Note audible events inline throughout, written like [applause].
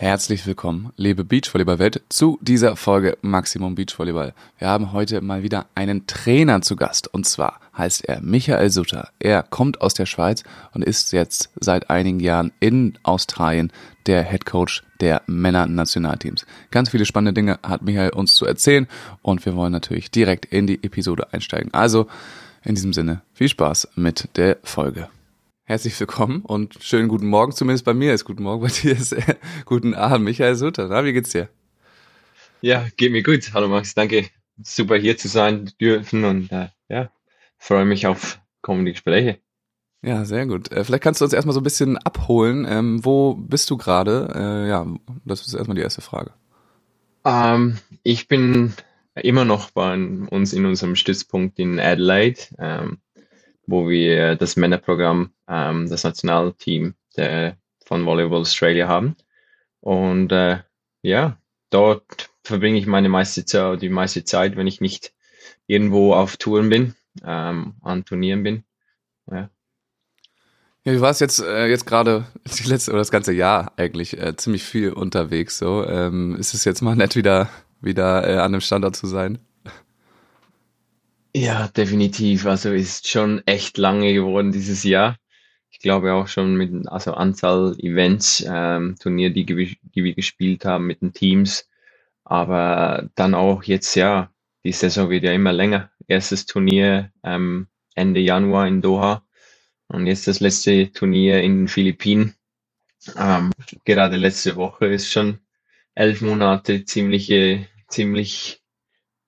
Herzlich willkommen, liebe Beachvolleyball-Welt, zu dieser Folge Maximum Beachvolleyball. Wir haben heute mal wieder einen Trainer zu Gast und zwar heißt er Michael Sutter. Er kommt aus der Schweiz und ist jetzt seit einigen Jahren in Australien der Head Coach der Männer-Nationalteams. Ganz viele spannende Dinge hat Michael uns zu erzählen und wir wollen natürlich direkt in die Episode einsteigen. Also in diesem Sinne viel Spaß mit der Folge. Herzlich willkommen und schönen guten Morgen, zumindest bei mir ist guten Morgen, [laughs] bei dir ist äh, guten Abend, Michael Sutter. Na, wie geht's dir? Ja, geht mir gut. Hallo Max, danke. Super hier zu sein dürfen und äh, ja, freue mich auf kommende Gespräche. Ja, sehr gut. Äh, vielleicht kannst du uns erstmal so ein bisschen abholen. Ähm, wo bist du gerade? Äh, ja, das ist erstmal die erste Frage. Ähm, ich bin immer noch bei uns in unserem Stützpunkt in Adelaide. Ähm, wo wir das Männerprogramm, ähm, das Nationalteam der, von Volleyball Australia haben. Und äh, ja, dort verbringe ich meine meiste Zeit, die meiste Zeit, wenn ich nicht irgendwo auf Touren bin, ähm, an Turnieren bin. Ja. Ja, du warst jetzt äh, jetzt gerade [laughs] die letzte oder das ganze Jahr eigentlich äh, ziemlich viel unterwegs. So ähm, ist es jetzt mal nett wieder wieder äh, an einem Standort zu sein? Ja, definitiv. Also ist schon echt lange geworden dieses Jahr. Ich glaube auch schon mit also Anzahl Events, ähm, Turnier, die, die wir gespielt haben mit den Teams. Aber dann auch jetzt, ja, die Saison wird ja immer länger. Erstes Turnier ähm, Ende Januar in Doha und jetzt das letzte Turnier in den Philippinen. Ähm, gerade letzte Woche ist schon elf Monate ziemliche, ziemlich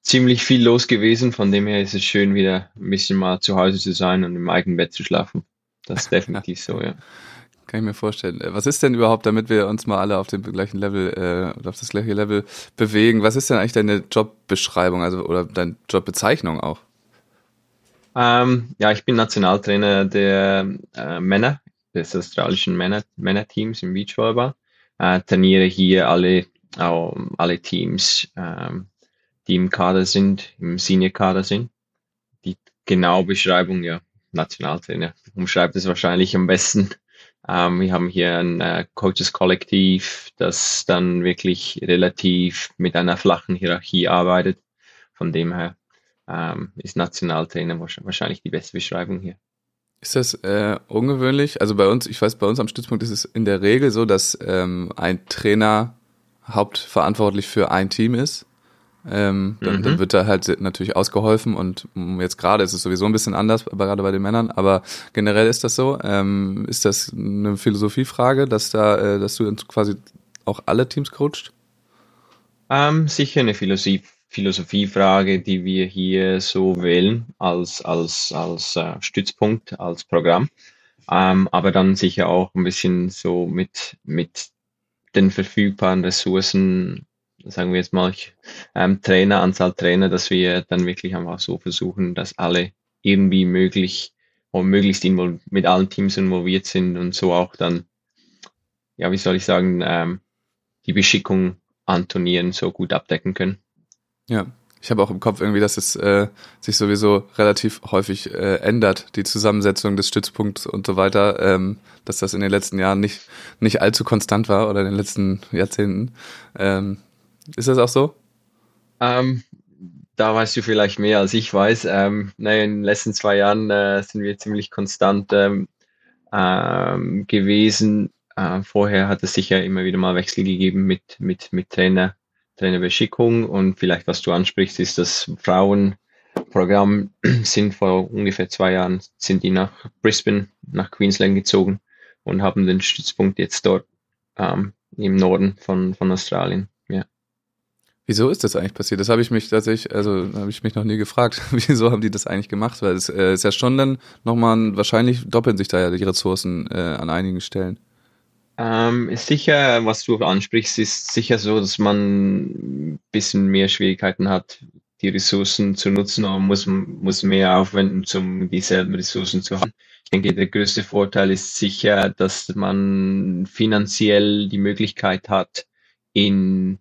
ziemlich viel los gewesen. Von dem her ist es schön, wieder ein bisschen mal zu Hause zu sein und im eigenen Bett zu schlafen. Das ist [laughs] definitiv so, ja. Kann ich mir vorstellen. Äh, was ist denn überhaupt, damit wir uns mal alle auf dem gleichen Level äh, auf das gleiche Level bewegen? Was ist denn eigentlich deine Jobbeschreibung, also oder deine Jobbezeichnung auch? Ähm, ja, ich bin Nationaltrainer der äh, Männer, des australischen Männer, Männerteams im Beachvolleyball. Äh, trainiere hier alle, alle Teams ähm, die im Kader sind, im Senior-Kader sind. Die genaue Beschreibung, ja, Nationaltrainer umschreibt es wahrscheinlich am besten. Ähm, wir haben hier ein äh, Coaches-Kollektiv, das dann wirklich relativ mit einer flachen Hierarchie arbeitet. Von dem her ähm, ist Nationaltrainer wahrscheinlich die beste Beschreibung hier. Ist das äh, ungewöhnlich? Also bei uns, ich weiß, bei uns am Stützpunkt ist es in der Regel so, dass ähm, ein Trainer hauptverantwortlich für ein Team ist ähm, dann, mhm. dann wird da halt natürlich ausgeholfen und jetzt gerade ist es sowieso ein bisschen anders, gerade bei den Männern, aber generell ist das so. Ähm, ist das eine Philosophiefrage, dass da, äh, dass du quasi auch alle Teams coacht? Ähm, sicher eine Philosophie, Philosophiefrage, die wir hier so wählen als, als, als äh, Stützpunkt, als Programm. Ähm, aber dann sicher auch ein bisschen so mit, mit den verfügbaren Ressourcen sagen wir jetzt mal, ähm, Trainer, Anzahl Trainer, dass wir dann wirklich einfach so versuchen, dass alle irgendwie möglich und möglichst mit allen Teams involviert sind und so auch dann, ja, wie soll ich sagen, ähm, die Beschickung an Turnieren so gut abdecken können. Ja, ich habe auch im Kopf irgendwie, dass es äh, sich sowieso relativ häufig äh, ändert, die Zusammensetzung des Stützpunkts und so weiter, ähm, dass das in den letzten Jahren nicht, nicht allzu konstant war oder in den letzten Jahrzehnten. Ähm, ist das auch so? Ähm, da weißt du vielleicht mehr als ich weiß. Ähm, naja, in den letzten zwei Jahren äh, sind wir ziemlich konstant ähm, ähm, gewesen. Äh, vorher hat es sicher immer wieder mal Wechsel gegeben mit, mit, mit Trainer, Trainerbeschickung. Und vielleicht, was du ansprichst, ist das Frauenprogramm [clears throat] sind vor ungefähr zwei Jahren sind die nach Brisbane, nach Queensland gezogen und haben den Stützpunkt jetzt dort ähm, im Norden von, von Australien. Wieso ist das eigentlich passiert? Das habe ich mich tatsächlich, also habe ich mich noch nie gefragt. [laughs] Wieso haben die das eigentlich gemacht? Weil es äh, ist ja schon dann nochmal, wahrscheinlich doppeln sich da ja die Ressourcen äh, an einigen Stellen. Ähm, sicher, was du ansprichst, ist sicher so, dass man ein bisschen mehr Schwierigkeiten hat, die Ressourcen zu nutzen, aber muss, muss mehr aufwenden, um dieselben Ressourcen zu haben. Ich denke, der größte Vorteil ist sicher, dass man finanziell die Möglichkeit hat, in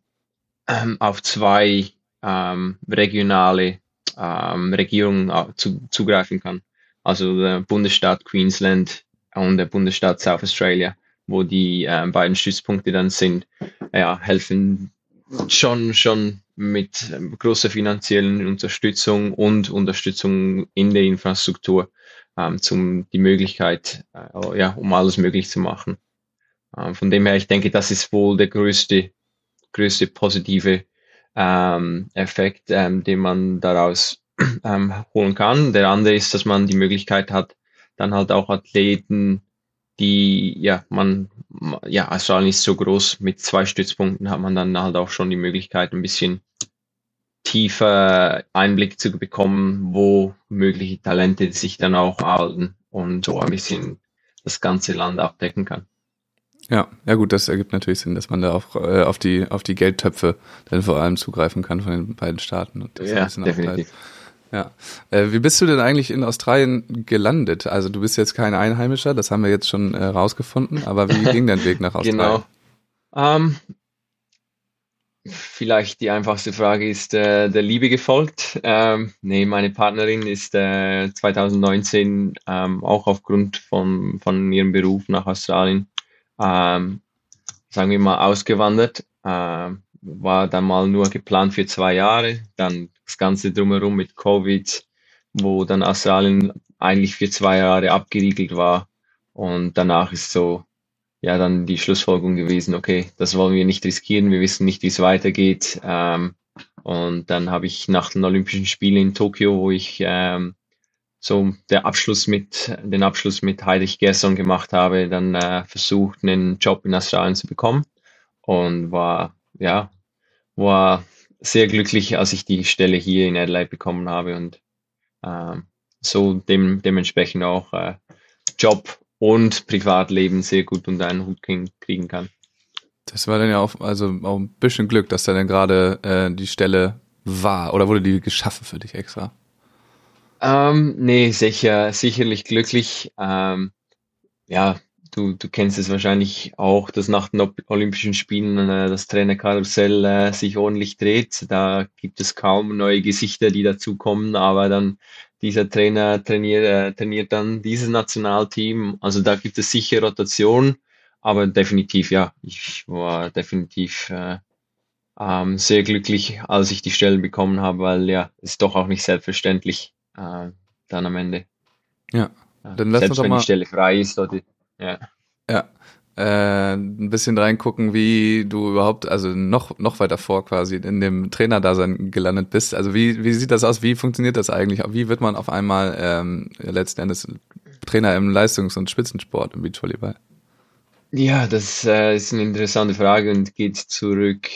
ähm, auf zwei ähm, regionale ähm, Regierungen äh, zu, zugreifen kann. Also der Bundesstaat Queensland und der Bundesstaat South Australia, wo die äh, beiden Stützpunkte dann sind. ja, helfen schon, schon mit großer finanziellen Unterstützung und Unterstützung in der Infrastruktur ähm, zum die Möglichkeit, äh, ja, um alles möglich zu machen. Ähm, von dem her, ich denke, das ist wohl der größte, größte positive ähm, Effekt, ähm, den man daraus [clears throat] ähm, holen kann. Der andere ist, dass man die Möglichkeit hat, dann halt auch Athleten, die, ja, man, ja, Australien ist so groß, mit zwei Stützpunkten hat man dann halt auch schon die Möglichkeit, ein bisschen tiefer Einblick zu bekommen, wo mögliche Talente sich dann auch halten und so ein bisschen das ganze Land abdecken kann. Ja, ja gut, das ergibt natürlich Sinn, dass man da auch äh, auf die auf die Geldtöpfe dann vor allem zugreifen kann von den beiden Staaten. Und das ja, definitiv. Ja. Äh, wie bist du denn eigentlich in Australien gelandet? Also du bist jetzt kein Einheimischer, das haben wir jetzt schon äh, rausgefunden, aber wie ging dein Weg nach [laughs] Australien? Genau. Um, ähm, vielleicht die einfachste Frage ist äh, der Liebe gefolgt. Ähm, nee, meine Partnerin ist äh, 2019 ähm, auch aufgrund von, von ihrem Beruf nach Australien, ähm, sagen wir mal, ausgewandert. Ähm, war dann mal nur geplant für zwei Jahre, dann das Ganze drumherum mit Covid, wo dann Australien eigentlich für zwei Jahre abgeriegelt war. Und danach ist so, ja, dann die Schlussfolgerung gewesen, okay, das wollen wir nicht riskieren, wir wissen nicht, wie es weitergeht. Ähm, und dann habe ich nach den Olympischen Spielen in Tokio, wo ich ähm, so der Abschluss mit, den Abschluss mit Heinrich Gerson gemacht habe, dann äh, versucht, einen Job in Australien zu bekommen und war, ja, war sehr glücklich, als ich die Stelle hier in Adelaide bekommen habe und ähm, so dem, dementsprechend auch äh, Job und Privatleben sehr gut unter einen Hut kriegen kann. Das war dann ja auch, also auch ein bisschen Glück, dass da dann gerade äh, die Stelle war oder wurde die geschaffen für dich extra? Ähm, nee, sicher, sicherlich glücklich. Ähm, ja, du, du kennst es wahrscheinlich auch, dass nach den Olympischen Spielen äh, das Trainerkarussell äh, sich ordentlich dreht. Da gibt es kaum neue Gesichter, die dazukommen, aber dann dieser Trainer trainiert, äh, trainiert dann dieses Nationalteam. Also da gibt es sicher Rotation, aber definitiv, ja, ich war definitiv äh, ähm, sehr glücklich, als ich die Stelle bekommen habe, weil ja, ist doch auch nicht selbstverständlich äh, dann am Ende. Ja, dann lass Selbst uns doch wenn mal... die Stelle frei ist oder ja. Ja. Äh, ein bisschen reingucken, wie du überhaupt, also noch, noch weiter vor quasi in dem Trainerdasein gelandet bist. Also wie, wie sieht das aus? Wie funktioniert das eigentlich? Wie wird man auf einmal ähm, letzten Endes Trainer im Leistungs- und Spitzensport im Beachvolleyball? Ja, das äh, ist eine interessante Frage und geht zurück.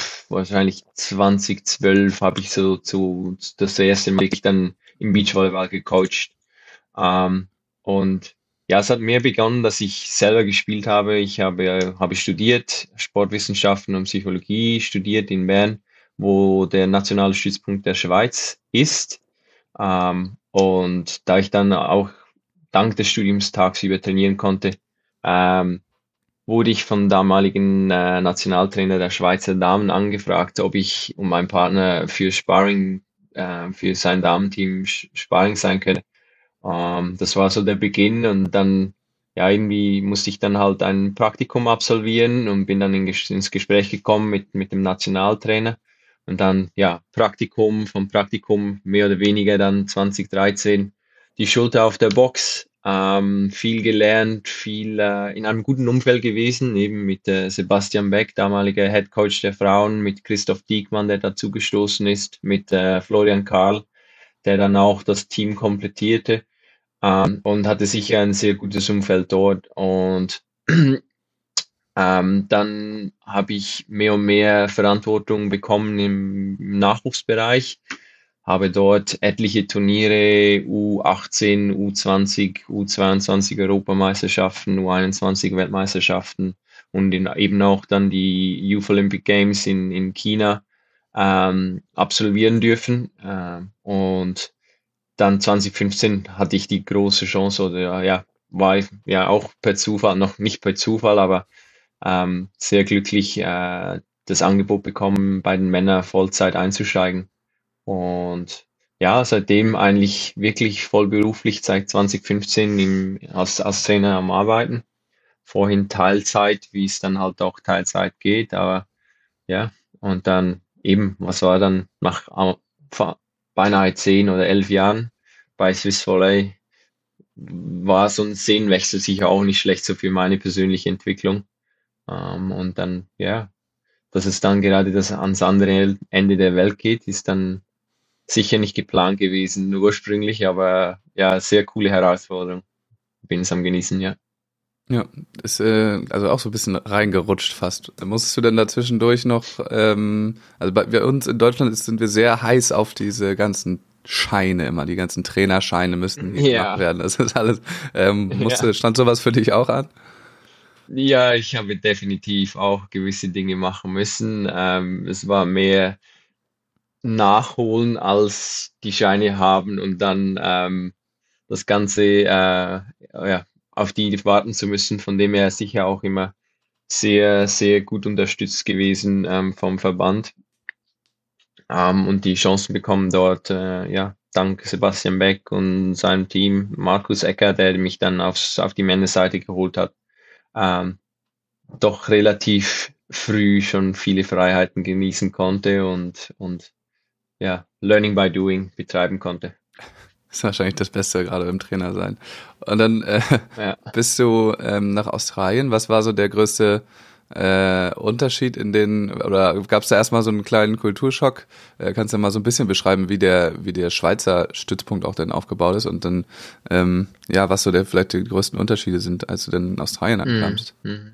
Pff, wahrscheinlich 2012 habe ich so zu das erste Mal wirklich dann im Beachvolleyball gecoacht. Ähm, und ja, es hat mehr begonnen, dass ich selber gespielt habe. Ich habe, habe studiert, Sportwissenschaften und Psychologie studiert in Bern, wo der nationale Stützpunkt der Schweiz ist. Ähm, und da ich dann auch dank des Studiums tagsüber trainieren konnte, ähm, wurde ich vom damaligen äh, Nationaltrainer der Schweizer Damen angefragt, ob ich um mein Partner für Sparring, äh, für sein Damenteam Sparring sein könnte. Ähm, das war so der Beginn und dann, ja, irgendwie musste ich dann halt ein Praktikum absolvieren und bin dann in, ins Gespräch gekommen mit, mit dem Nationaltrainer. Und dann, ja, Praktikum, vom Praktikum mehr oder weniger dann 2013 die Schulter auf der Box, ähm, viel gelernt, viel äh, in einem guten Umfeld gewesen, eben mit äh, Sebastian Beck, damaliger Head Coach der Frauen, mit Christoph Diekmann, der dazu gestoßen ist, mit äh, Florian Karl, der dann auch das Team komplettierte ähm, und hatte sicher ein sehr gutes Umfeld dort. Und [clears throat] ähm, dann habe ich mehr und mehr Verantwortung bekommen im Nachwuchsbereich, habe dort etliche Turniere, U18, U20, U22 Europameisterschaften, U21 Weltmeisterschaften und in, eben auch dann die Youth Olympic Games in, in China ähm, absolvieren dürfen. Äh, und dann 2015 hatte ich die große Chance oder ja, war ja auch per Zufall, noch nicht per Zufall, aber ähm, sehr glücklich äh, das Angebot bekommen, bei den Männern Vollzeit einzusteigen. Und ja, seitdem eigentlich wirklich vollberuflich seit 2015 im, als, als Trainer am Arbeiten. vorhin Teilzeit, wie es dann halt auch Teilzeit geht, aber ja, und dann eben, was war dann nach beinahe zehn oder elf Jahren bei Swiss Volley, war so ein Szenenwechsel sicher auch nicht schlecht, so für meine persönliche Entwicklung. Ähm, und dann, ja, dass es dann gerade das ans andere Ende der Welt geht, ist dann sicher nicht geplant gewesen ursprünglich, aber ja, sehr coole Herausforderung. Bin es am Genießen, ja. Ja, ist äh, also auch so ein bisschen reingerutscht fast. Musstest du denn dazwischendurch noch, ähm, also bei, uns in Deutschland sind wir sehr heiß auf diese ganzen Scheine immer, die ganzen Trainerscheine müssten ja. gemacht werden. Das ist alles. Ähm, musste, ja. Stand sowas für dich auch an? Ja, ich habe definitiv auch gewisse Dinge machen müssen. Ähm, es war mehr nachholen als die Scheine haben und dann ähm, das Ganze äh, ja, auf die warten zu müssen, von dem er sicher auch immer sehr, sehr gut unterstützt gewesen ähm, vom Verband. Ähm, und die Chancen bekommen dort, äh, ja, dank Sebastian Beck und seinem Team, Markus Ecker, der mich dann aufs, auf die Männerseite geholt hat, ähm, doch relativ früh schon viele Freiheiten genießen konnte und, und ja, Learning by Doing betreiben konnte. Das ist wahrscheinlich das Beste gerade im Trainer sein. Und dann äh, ja. [laughs] bist du ähm, nach Australien. Was war so der größte äh, Unterschied in den, oder gab es da erstmal so einen kleinen Kulturschock? Äh, kannst du mal so ein bisschen beschreiben, wie der, wie der Schweizer Stützpunkt auch denn aufgebaut ist und dann, ähm, ja, was so der vielleicht die größten Unterschiede sind, als du dann in Australien mhm. ankamst? Mhm.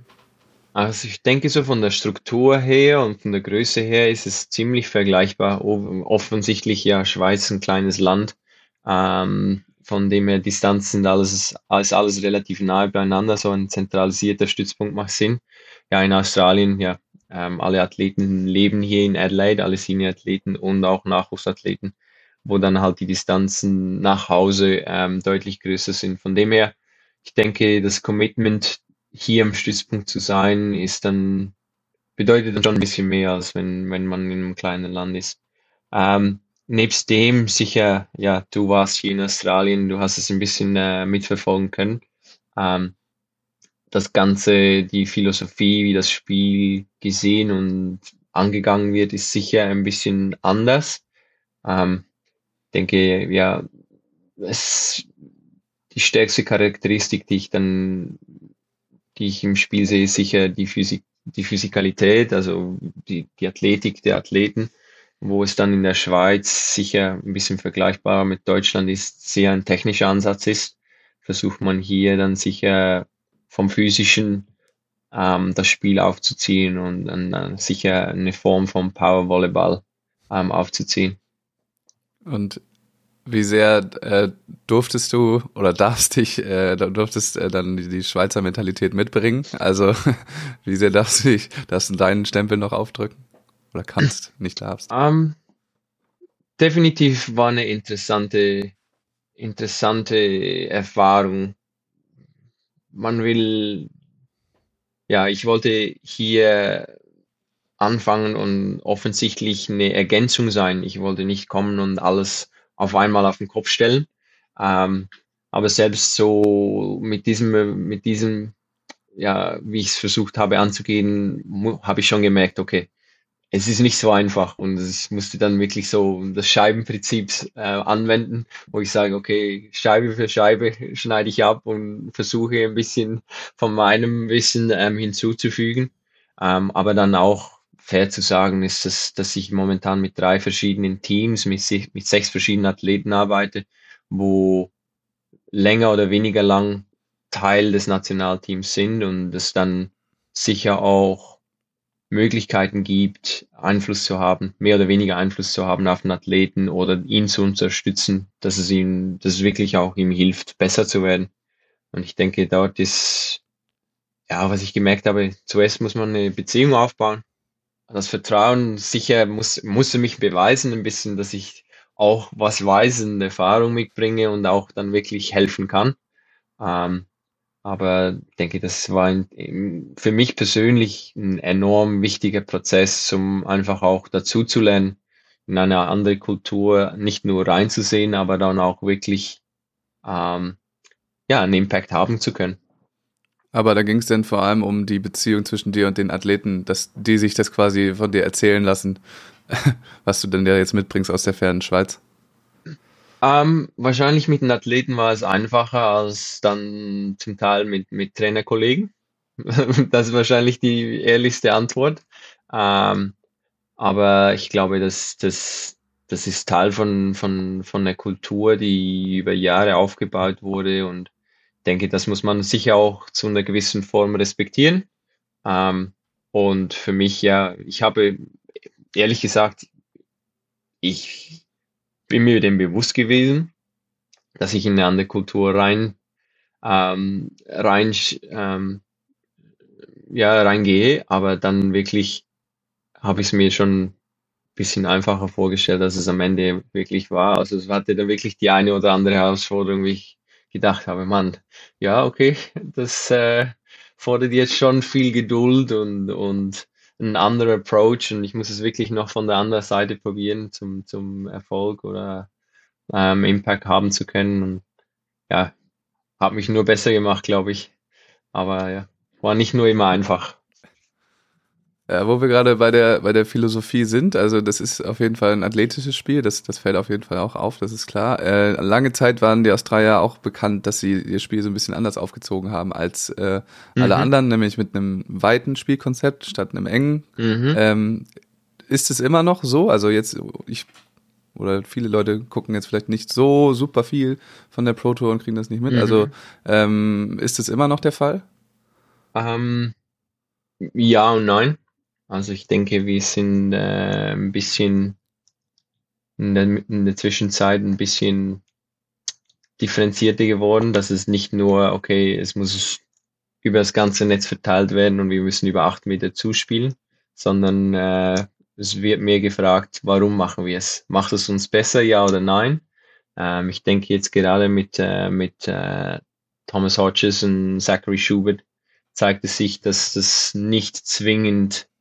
Also ich denke so von der Struktur her und von der Größe her ist es ziemlich vergleichbar. Offensichtlich ja Schweiz ein kleines Land ähm, von dem her Distanzen sind alles, alles, alles relativ nahe beieinander. So ein zentralisierter Stützpunkt macht Sinn. Ja, in Australien, ja, ähm, alle Athleten leben hier in Adelaide, alle Senior-Athleten und auch Nachwuchsathleten, wo dann halt die Distanzen nach Hause ähm, deutlich größer sind. Von dem her, ich denke, das Commitment hier im Stützpunkt zu sein, ist dann, bedeutet dann schon ein bisschen mehr, als wenn, wenn man in einem kleinen Land ist. Ähm, nebst dem sicher, ja, du warst hier in Australien, du hast es ein bisschen äh, mitverfolgen können. Ähm, das Ganze, die Philosophie, wie das Spiel gesehen und angegangen wird, ist sicher ein bisschen anders. Ähm, denke, ja, es, die stärkste Charakteristik, die ich dann, die ich im Spiel sehe, ist sicher die Physik, die Physikalität, also die, die Athletik der Athleten wo es dann in der Schweiz sicher ein bisschen vergleichbarer mit Deutschland ist, sehr ein technischer Ansatz ist, versucht man hier dann sicher vom physischen ähm, das Spiel aufzuziehen und dann äh, sicher eine Form vom Power Volleyball ähm, aufzuziehen. Und wie sehr äh, durftest du oder darfst dich, äh, durftest äh, dann die, die Schweizer Mentalität mitbringen? Also [laughs] wie sehr darfst du dich, darfst du deinen Stempel noch aufdrücken? Oder kannst, nicht darfst? Um, ähm, definitiv war eine interessante, interessante Erfahrung. Man will, ja, ich wollte hier anfangen und offensichtlich eine Ergänzung sein. Ich wollte nicht kommen und alles auf einmal auf den Kopf stellen. Ähm, aber selbst so mit diesem, mit diesem, ja, wie ich es versucht habe anzugehen, habe ich schon gemerkt, okay, es ist nicht so einfach und ich musste dann wirklich so das Scheibenprinzip äh, anwenden, wo ich sage, okay, Scheibe für Scheibe schneide ich ab und versuche ein bisschen von meinem Wissen ähm, hinzuzufügen. Ähm, aber dann auch fair zu sagen ist, dass, dass ich momentan mit drei verschiedenen Teams, mit, mit sechs verschiedenen Athleten arbeite, wo länger oder weniger lang Teil des Nationalteams sind und es dann sicher auch Möglichkeiten gibt, Einfluss zu haben, mehr oder weniger Einfluss zu haben auf den Athleten oder ihn zu unterstützen, dass es ihm, dass es wirklich auch ihm hilft, besser zu werden. Und ich denke, dort ist, ja, was ich gemerkt habe, zuerst muss man eine Beziehung aufbauen. Das Vertrauen sicher muss, musste mich beweisen, ein bisschen, dass ich auch was weiß und Erfahrung mitbringe und auch dann wirklich helfen kann. Ähm, aber denke, das war ein, für mich persönlich ein enorm wichtiger Prozess, um einfach auch dazu zu lernen, in eine andere Kultur nicht nur reinzusehen, aber dann auch wirklich ähm, ja, einen Impact haben zu können. Aber da ging es dann vor allem um die Beziehung zwischen dir und den Athleten, dass die sich das quasi von dir erzählen lassen, [laughs] was du denn ja jetzt mitbringst aus der fernen Schweiz. Ähm, wahrscheinlich mit den Athleten war es einfacher als dann zum Teil mit, mit Trainerkollegen. [laughs] Das ist wahrscheinlich die ehrlichste Antwort. Ähm, aber ich glaube, dass das, das ist Teil von, von, von der Kultur, die über Jahre aufgebaut wurde und denke, das muss man sicher auch zu einer gewissen Form respektieren. Ähm, und für mich, ja, ich habe ehrlich gesagt, ich bin mir dem bewusst gewesen, dass ich in eine andere Kultur rein, ähm, rein, ähm, ja, reingehe, aber dann wirklich habe ich es mir schon ein bisschen einfacher vorgestellt, als es am Ende wirklich war. Also es hatte da wirklich die eine oder andere Herausforderung, wie ich gedacht habe, Mann, ja, okay, [laughs] das äh, fordert jetzt schon viel Geduld und, und ein anderer Approach und ich muss es wirklich noch von der anderen Seite probieren, zum, zum Erfolg oder ähm, Impact haben zu können. Und ja, hat mich nur besser gemacht, glaube ich. Aber ja, war nicht nur immer einfach. Äh, wo wir gerade bei der, bei der Philosophie sind, also das ist auf jeden Fall ein athletisches Spiel, das, das fällt auf jeden Fall auch auf, das ist klar. Äh, lange Zeit waren die Australier auch bekannt, dass sie ihr Spiel so ein bisschen anders aufgezogen haben als äh, alle mhm. anderen, nämlich mit einem weiten Spielkonzept statt einem engen. Mhm. Ähm, ist es immer noch so? Also jetzt, ich oder viele Leute gucken jetzt vielleicht nicht so super viel von der Pro Tour und kriegen das nicht mit. Mhm. Also ähm, ist es immer noch der Fall? Ähm, ja und nein. Also ich denke, wir sind äh, ein bisschen in der, in der Zwischenzeit ein bisschen differenzierter geworden, dass es nicht nur, okay, es muss über das ganze Netz verteilt werden und wir müssen über acht Meter zuspielen, sondern äh, es wird mehr gefragt, warum machen wir es? Macht es uns besser, ja oder nein? Ähm, ich denke jetzt gerade mit, äh, mit äh, Thomas Hodges und Zachary Schubert zeigt es sich, dass das nicht zwingend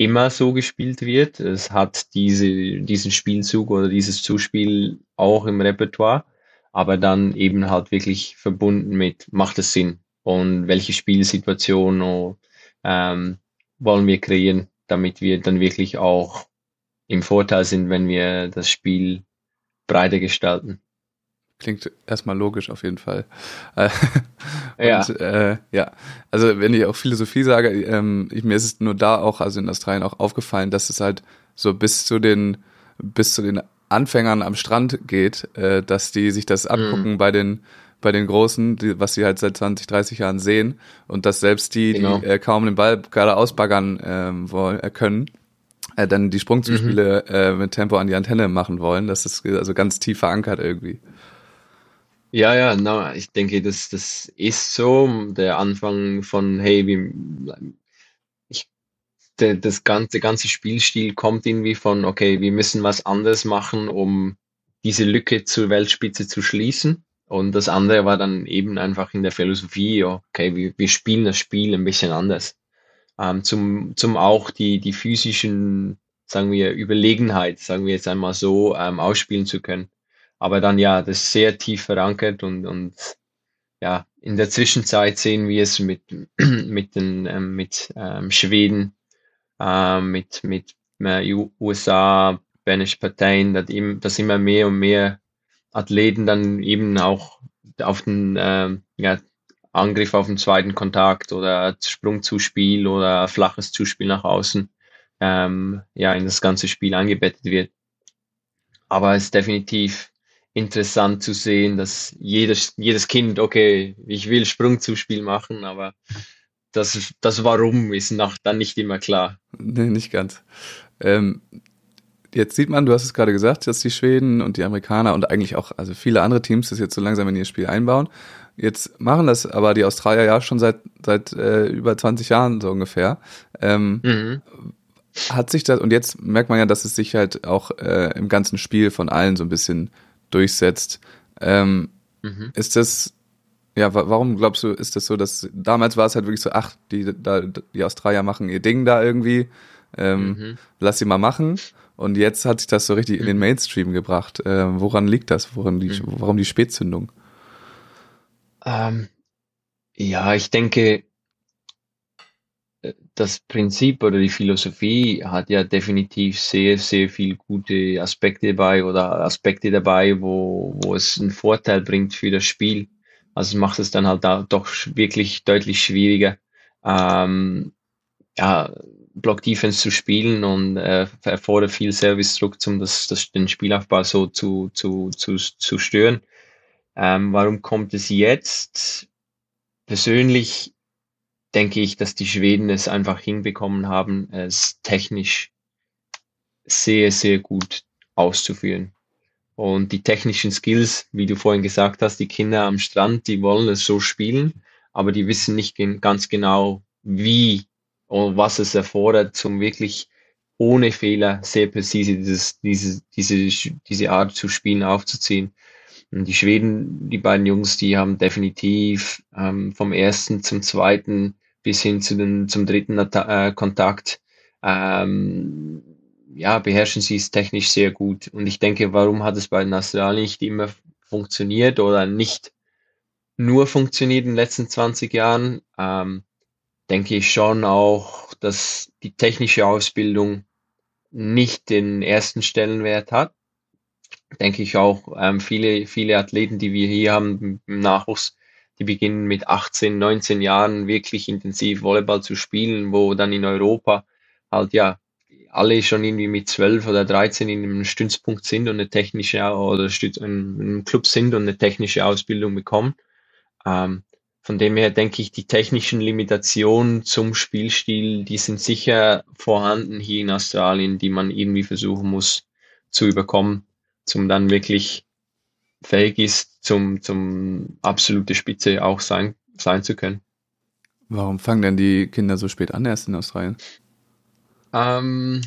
immer so gespielt wird. Es hat diese, diesen Spielzug oder dieses Zuspiel auch im Repertoire, aber dann eben halt wirklich verbunden mit, macht es Sinn und welche Spielsituation oh, ähm, wollen wir kreieren, damit wir dann wirklich auch im Vorteil sind, wenn wir das Spiel breiter gestalten. Klingt erstmal logisch auf jeden Fall. Äh, ja. Und, äh, ja, also wenn ich auch Philosophie sage, ähm, ich, mir ist es nur da auch, also in Australien auch aufgefallen, dass es halt so bis zu den, bis zu den Anfängern am Strand geht, äh, dass die sich das angucken mhm. bei den bei den Großen, die, was sie halt seit 20, 30 Jahren sehen und dass selbst die, genau. die äh, kaum den Ball gerade ausbaggern ähm, wollen, äh, können, äh, dann die Sprungzuspiele mhm. äh, mit Tempo an die Antenne machen wollen. Das ist also ganz tief verankert irgendwie. Ja, ja, na, ich denke, das, das ist so. Der Anfang von, hey, wie, ich, der, das ganze, ganze Spielstil kommt irgendwie von, okay, wir müssen was anderes machen, um diese Lücke zur Weltspitze zu schließen. Und das andere war dann eben einfach in der Philosophie, okay, wir, wir spielen das Spiel ein bisschen anders. Ähm, zum, zum auch die, die physischen, sagen wir, Überlegenheit, sagen wir jetzt einmal so, ähm, ausspielen zu können. Aber dann ja, das ist sehr tief verankert und, und ja, in der Zwischenzeit sehen wir es mit, [clears throat] mit den, ähm, mit ähm, Schweden, ähm, mit, mit äh, USA, Banish Parteien, dass, dass immer mehr und mehr Athleten dann eben auch auf den ähm, ja, Angriff auf den zweiten Kontakt oder Sprungzuspiel oder flaches Zuspiel nach außen ähm, ja in das ganze Spiel eingebettet wird. Aber es ist definitiv interessant zu sehen, dass jedes, jedes Kind, okay, ich will Sprungzuspiel machen, aber das, das Warum ist nach, dann nicht immer klar. Nee, nicht ganz. Ähm, jetzt sieht man, du hast es gerade gesagt, dass die Schweden und die Amerikaner und eigentlich auch also viele andere Teams das jetzt so langsam in ihr Spiel einbauen. Jetzt machen das aber die Australier ja schon seit, seit äh, über 20 Jahren so ungefähr. Ähm, mhm. Hat sich das, und jetzt merkt man ja, dass es sich halt auch äh, im ganzen Spiel von allen so ein bisschen durchsetzt. Ähm, mhm. Ist das, ja, warum glaubst du, ist das so, dass damals war es halt wirklich so, ach, die, da, die Australier machen ihr Ding da irgendwie, ähm, mhm. lass sie mal machen. Und jetzt hat sich das so richtig in den mhm. Mainstream gebracht. Ähm, woran liegt das? Woran die, mhm. Warum die Spätzündung? Ähm, Ja, ich denke, das Prinzip oder die Philosophie hat ja definitiv sehr, sehr viel gute Aspekte dabei oder Aspekte dabei, wo, wo es einen Vorteil bringt für das Spiel. Also macht es dann halt da doch wirklich deutlich schwieriger, ähm, ja, Block Defense zu spielen und äh, erfordert viel Service-Druck, um das, das, den Spielaufbau so zu, zu, zu, zu stören. Ähm, warum kommt es jetzt? Persönlich denke ich, dass die Schweden es einfach hinbekommen haben, es technisch sehr, sehr gut auszuführen. Und die technischen Skills, wie du vorhin gesagt hast, die Kinder am Strand, die wollen es so spielen, aber die wissen nicht ganz genau, wie und was es erfordert, zum wirklich ohne Fehler sehr präzise dieses, diese, diese, diese Art zu spielen aufzuziehen. Und die Schweden, die beiden Jungs, die haben definitiv ähm, vom ersten zum zweiten bis hin zu den, zum dritten äh, Kontakt, ähm, ja, beherrschen sie es technisch sehr gut. Und ich denke, warum hat es bei Australien nicht immer funktioniert oder nicht nur funktioniert in den letzten 20 Jahren? Ähm, denke ich schon auch, dass die technische Ausbildung nicht den ersten Stellenwert hat. Denke ich auch, ähm, viele, viele Athleten, die wir hier haben im Nachwuchs, die beginnen mit 18, 19 Jahren wirklich intensiv Volleyball zu spielen, wo dann in Europa halt ja alle schon irgendwie mit 12 oder 13 in einem Stützpunkt sind und eine technische oder in einem Club sind und eine technische Ausbildung bekommen. Ähm, von dem her denke ich, die technischen Limitationen zum Spielstil, die sind sicher vorhanden hier in Australien, die man irgendwie versuchen muss zu überkommen, zum dann wirklich fähig ist, zum, zum absolute Spitze auch sein, sein zu können. Warum fangen denn die Kinder so spät an erst in Australien? Ähm,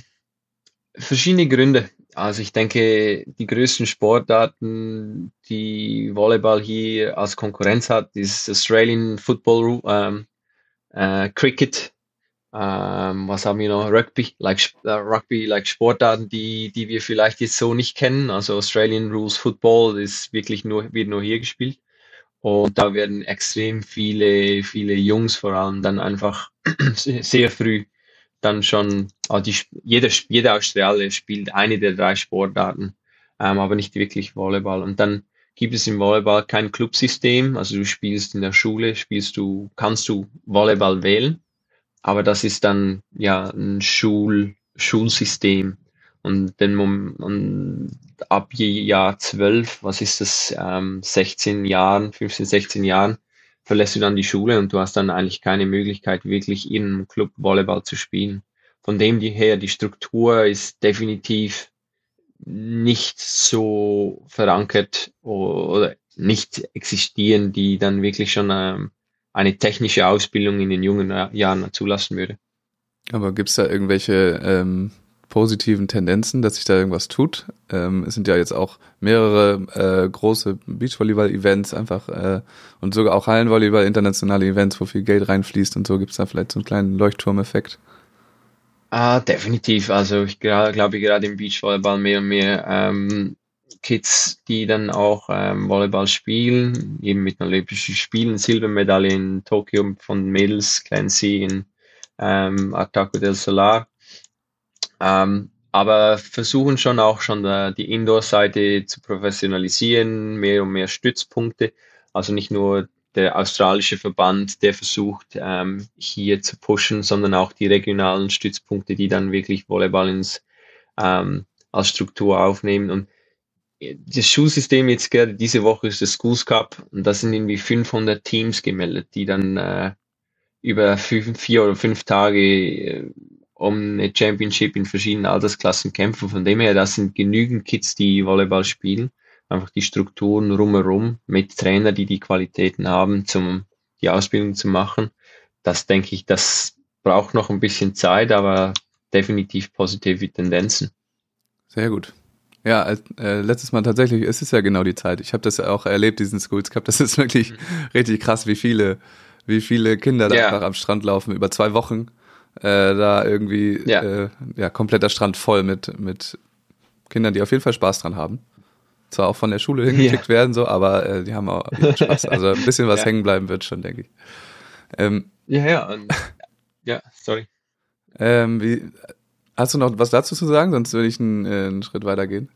verschiedene Gründe. Also ich denke, die größten Sportarten, die Volleyball hier als Konkurrenz hat, ist Australian Football, ähm, äh, Cricket, ähm, was haben wir noch? Rugby, like uh, Rugby, like Sportarten, die, die wir vielleicht jetzt so nicht kennen. Also Australian Rules Football ist wirklich nur, wird nur hier gespielt. Und da werden extrem viele, viele Jungs vor allem dann einfach [clears throat] sehr früh dann schon, also die, jeder, jeder Australier spielt eine der drei Sportarten, ähm, aber nicht wirklich Volleyball. Und dann gibt es im Volleyball kein Clubsystem, also du spielst in der Schule, spielst du, kannst du Volleyball wählen aber das ist dann ja ein Schul, Schulsystem. Und, den, und ab Jahr 12, was ist das, ähm, 16 Jahren, 15, 16 Jahren, verlässt du dann die Schule und du hast dann eigentlich keine Möglichkeit, wirklich in einem Club Volleyball zu spielen. Von dem her, die Struktur ist definitiv nicht so verankert oder nicht existieren, die dann wirklich schon ähm, eine technische Ausbildung in den jungen Jahren zulassen würde. Aber gibt es da irgendwelche ähm, positiven Tendenzen, dass sich da irgendwas tut? Ähm, es sind ja jetzt auch mehrere äh, große Beachvolleyball-Events einfach äh, und sogar auch Hallenvolleyball, internationale Events, wo viel Geld reinfließt und so. Gibt es da vielleicht so einen kleinen Leuchtturmeffekt? Ah, definitiv. Also ich glaube gerade im Beachvolleyball mehr und mehr ähm, Kids, die dann auch ähm, Volleyball spielen, eben mit den Olympischen Spielen, Silbermedaille in Tokio von Mädels, Clancy in ähm, Artaco del Solar. Ähm, aber versuchen schon auch schon da, die Indoor-Seite zu professionalisieren, mehr und mehr Stützpunkte. Also nicht nur der australische Verband, der versucht ähm, hier zu pushen, sondern auch die regionalen Stützpunkte, die dann wirklich Volleyball ins, ähm, als Struktur aufnehmen. Und das Schulsystem jetzt gerade diese Woche ist der Schools Cup und da sind irgendwie 500 Teams gemeldet, die dann äh, über fünf, vier oder fünf Tage äh, um eine Championship in verschiedenen Altersklassen kämpfen. Von dem her, das sind genügend Kids, die Volleyball spielen. Einfach die Strukturen rumherum mit Trainer, die die Qualitäten haben, zum die Ausbildung zu machen. Das denke ich, das braucht noch ein bisschen Zeit, aber definitiv positive Tendenzen. Sehr gut. Ja, äh, letztes Mal tatsächlich, es ist ja genau die Zeit. Ich habe das ja auch erlebt, diesen Schools Cup. Das ist wirklich mhm. richtig krass, wie viele, wie viele Kinder da ja. einfach am Strand laufen über zwei Wochen. Äh, da irgendwie ja. Äh, ja kompletter Strand voll mit mit Kindern, die auf jeden Fall Spaß dran haben. zwar auch von der Schule hingeschickt ja. werden, so, aber äh, die haben auch Spaß. Also ein bisschen was ja. hängen bleiben wird schon, denke ich. Ähm, ja, ja, und, ja, sorry. Ähm, wie, hast du noch was dazu zu sagen? Sonst würde ich einen, äh, einen Schritt weiter gehen.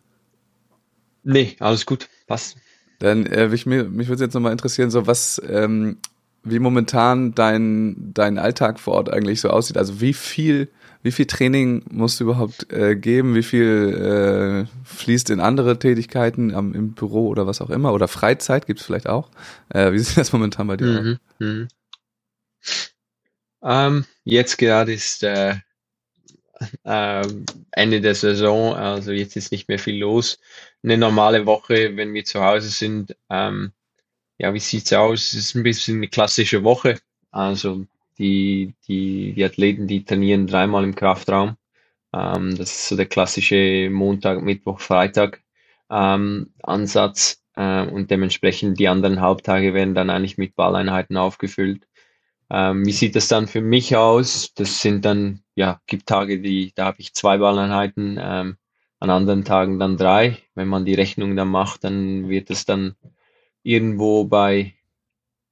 Nee, alles gut, passt. Dann äh, mich, mich würde jetzt nochmal interessieren, so was, ähm, wie momentan dein, dein Alltag vor Ort eigentlich so aussieht. Also wie viel, wie viel Training musst du überhaupt äh, geben? Wie viel äh, fließt in andere Tätigkeiten am, im Büro oder was auch immer? Oder Freizeit gibt es vielleicht auch? Äh, wie [laughs] sieht das momentan bei dir mhm, aus? Mhm. Ähm, jetzt gerade ist äh, äh, Ende der Saison, also jetzt ist nicht mehr viel los. Eine normale Woche, wenn wir zu Hause sind, ähm, ja, wie sieht's aus? Es ist ein bisschen eine klassische Woche. Also die, die, die Athleten, die trainieren dreimal im Kraftraum. Ähm, das ist so der klassische Montag, Mittwoch, Freitag ähm, Ansatz. Äh, und dementsprechend die anderen Halbtage werden dann eigentlich mit Balleinheiten aufgefüllt. Ähm, wie sieht das dann für mich aus? Das sind dann, ja, gibt Tage, die, da habe ich zwei Balleinheiten, ähm, an anderen Tagen dann drei. Wenn man die Rechnung dann macht, dann wird es dann irgendwo bei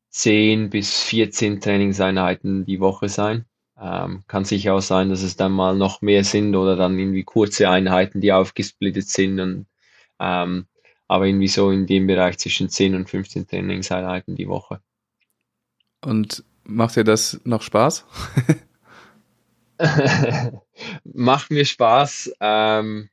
10 bis 14 Trainingseinheiten die Woche sein. Ähm, kann sicher auch sein, dass es dann mal noch mehr sind oder dann irgendwie kurze Einheiten, die aufgesplittet sind. Und, ähm, aber irgendwie so in dem Bereich zwischen 10 und 15 Trainingseinheiten die Woche. Und macht dir das noch Spaß? [laughs] macht mir Spaß. Ähm,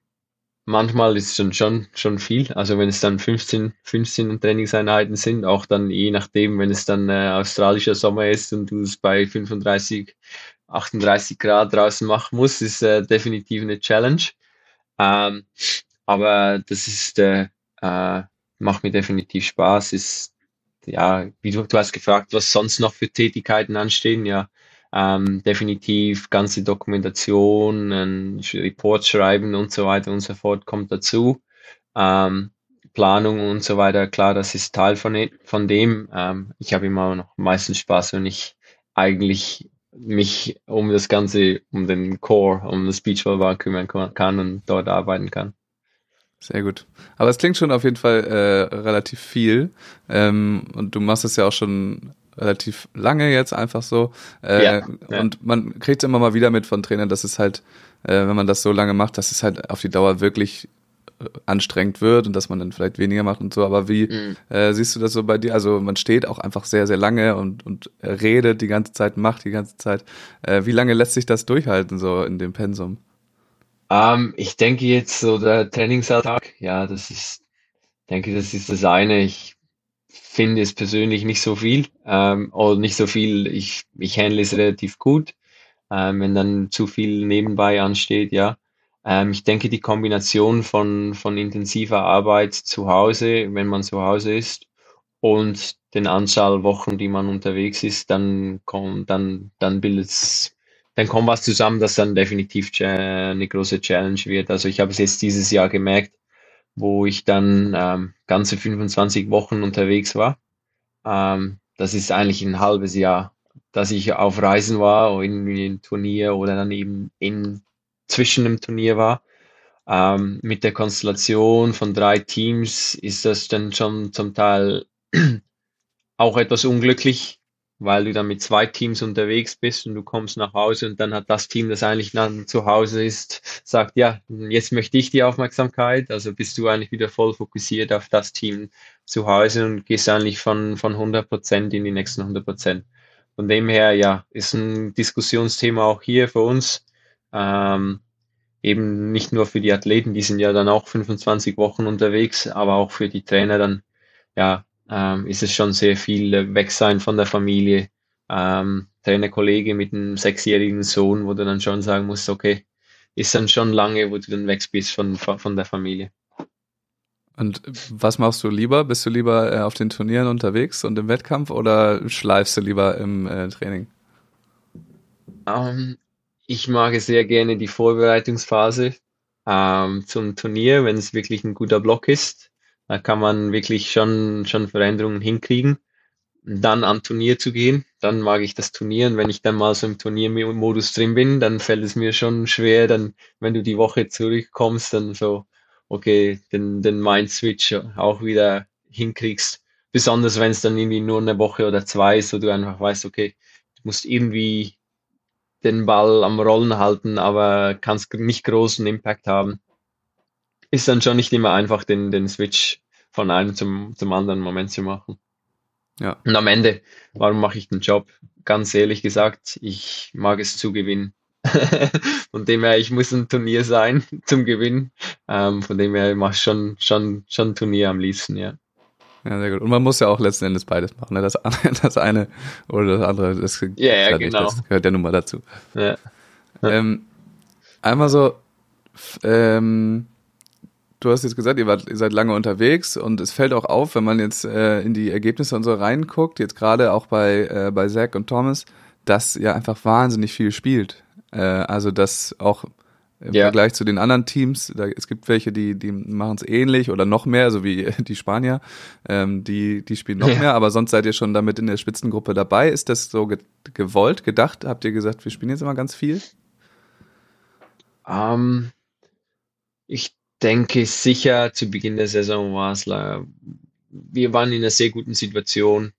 manchmal ist schon, schon, schon viel. Also wenn es dann 15, 15 Trainingseinheiten sind, auch dann je nachdem, wenn es dann äh, australischer Sommer ist und du es bei 35, 38 Grad draußen machen musst, ist äh, definitiv eine Challenge. Ähm, aber das ist, äh, äh, macht mir definitiv Spaß. Ist, ja, wie du, du hast gefragt, was sonst noch für Tätigkeiten anstehen. Ja, ähm, definitiv ganze Dokumentation, ein Report schreiben und so weiter und so fort kommt dazu. Ähm, Planung und so weiter, klar, das ist Teil von, von dem. Ähm, ich habe immer noch meistens Spaß, wenn ich eigentlich mich um das Ganze, um den Core, um das Beachvolleyball kümmern kann und dort arbeiten kann. Sehr gut. Aber es klingt schon auf jeden Fall äh, relativ viel. Ähm, und du machst es ja auch schon relativ lange jetzt einfach so. Äh, ja, ja. Und man kriegt immer mal wieder mit von Trainern, dass es halt, äh, wenn man das so lange macht, dass es halt auf die Dauer wirklich äh, anstrengend wird und dass man dann vielleicht weniger macht und so. Aber wie mhm. äh, siehst du das so bei dir? Also man steht auch einfach sehr, sehr lange und, und redet die ganze Zeit, macht die ganze Zeit. Äh, wie lange lässt sich das durchhalten, so in dem Pensum? Ähm, ich denke jetzt so der Trainingsalltag, ja, das ist, denke, das ist das eine. Ich finde es persönlich nicht so viel ähm, oder nicht so viel. Ich, ich handle es relativ gut, ähm, wenn dann zu viel nebenbei ansteht, ja. Ähm, ich denke, die Kombination von, von intensiver Arbeit zu Hause, wenn man zu Hause ist, und den Anzahl Wochen, die man unterwegs ist, dann kommt, dann, dann bildet es, dann kommt was zusammen, das dann definitiv eine große Challenge wird. Also ich habe es jetzt dieses Jahr gemerkt, wo ich dann ähm, ganze 25 Wochen unterwegs war. Ähm, das ist eigentlich ein halbes Jahr, dass ich auf Reisen war, in einem Turnier oder dann eben in zwischen einem Turnier war. Ähm, mit der Konstellation von drei Teams ist das dann schon zum Teil [clears throat] auch etwas unglücklich, weil du dann mit zwei Teams unterwegs bist und du kommst nach Hause und dann hat das Team, das eigentlich dann zu Hause ist, sagt, ja, jetzt möchte ich die Aufmerksamkeit. Also bist du eigentlich wieder voll fokussiert auf das Team zu Hause und gehst eigentlich von, von 100 Prozent in die nächsten 100 Prozent. Von dem her, ja, ist ein Diskussionsthema auch hier für uns. Ähm, eben nicht nur für die Athleten, die sind ja dann auch 25 Wochen unterwegs, aber auch für die Trainer dann, ja, ähm, ist es schon sehr viel äh, weg sein von der Familie. Ähm, Trainerkollege mit einem sechsjährigen Sohn, wo du dann schon sagen musst, okay, ist dann schon lange, wo du dann weg bist von, von der Familie. Und was machst du lieber? Bist du lieber äh, auf den Turnieren unterwegs und im Wettkampf oder schleifst du lieber im äh, Training? Um, ähm, ich mag sehr gerne die Vorbereitungsphase ähm, zum Turnier, wenn es wirklich ein guter Block ist. Da kann man wirklich schon, schon Veränderungen hinkriegen. Dann am Turnier zu gehen, dann mag ich das Turnier. Und wenn ich dann mal so im Turniermodus drin bin, dann fällt es mir schon schwer, dann, wenn du die Woche zurückkommst, dann so okay, den, den Mind-Switch auch wieder hinkriegst. Besonders wenn es dann irgendwie nur eine Woche oder zwei ist, wo du einfach weißt, okay, du musst irgendwie den Ball am Rollen halten, aber kannst nicht großen Impact haben. Ist dann schon nicht immer einfach, den, den Switch von einem zum, zum anderen Moment zu machen. Ja. Und am Ende, warum mache ich den Job? Ganz ehrlich gesagt, ich mag es zu gewinnen. [laughs] von dem her, ich muss ein Turnier sein [laughs] zum Gewinnen. Ähm, von dem her mache ich schon, schon, schon ein Turnier am liebsten, ja. Ja, sehr gut. Und man muss ja auch letzten Endes beides machen. Ne? Das, [laughs] das eine oder das andere, das, ja, ja, genau. das gehört ja nun mal dazu. Ja. Ähm, einmal so, ähm, du hast jetzt gesagt, ihr, wart, ihr seid lange unterwegs und es fällt auch auf, wenn man jetzt äh, in die Ergebnisse und so reinguckt, jetzt gerade auch bei, äh, bei Zach und Thomas, dass ihr einfach wahnsinnig viel spielt. Äh, also dass auch im ja. Vergleich zu den anderen Teams, da, es gibt welche, die, die machen es ähnlich oder noch mehr, so wie [laughs] die Spanier, ähm, die, die spielen noch ja. mehr, aber sonst seid ihr schon damit in der Spitzengruppe dabei. Ist das so ge gewollt, gedacht? Habt ihr gesagt, wir spielen jetzt immer ganz viel? Ähm, ich denke sicher, zu Beginn der Saison war es, wir waren in einer sehr guten Situation,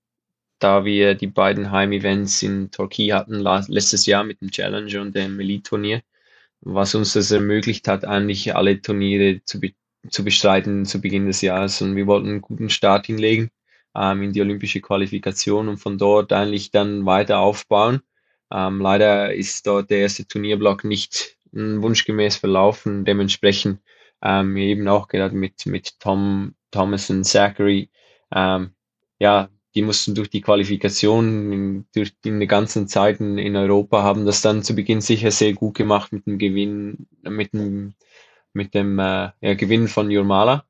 da wir die beiden Heim-Events in Torquay hatten letztes Jahr mit dem Challenger und dem Elite-Turnier was uns das ermöglicht hat, eigentlich alle Turniere zu, be zu bestreiten zu Beginn des Jahres. Und wir wollten einen guten Start hinlegen ähm, in die olympische Qualifikation und von dort eigentlich dann weiter aufbauen. Ähm, leider ist dort der erste Turnierblock nicht wunschgemäß verlaufen. Dementsprechend ähm, eben auch gerade mit, mit Tom, Thomas und Zachary, ähm, ja, die mussten durch die Qualifikation, durch die ganzen Zeiten in Europa, haben das dann zu Beginn sicher sehr gut gemacht mit dem Gewinn, mit dem, mit dem äh, ja, Gewinn von Jurmala.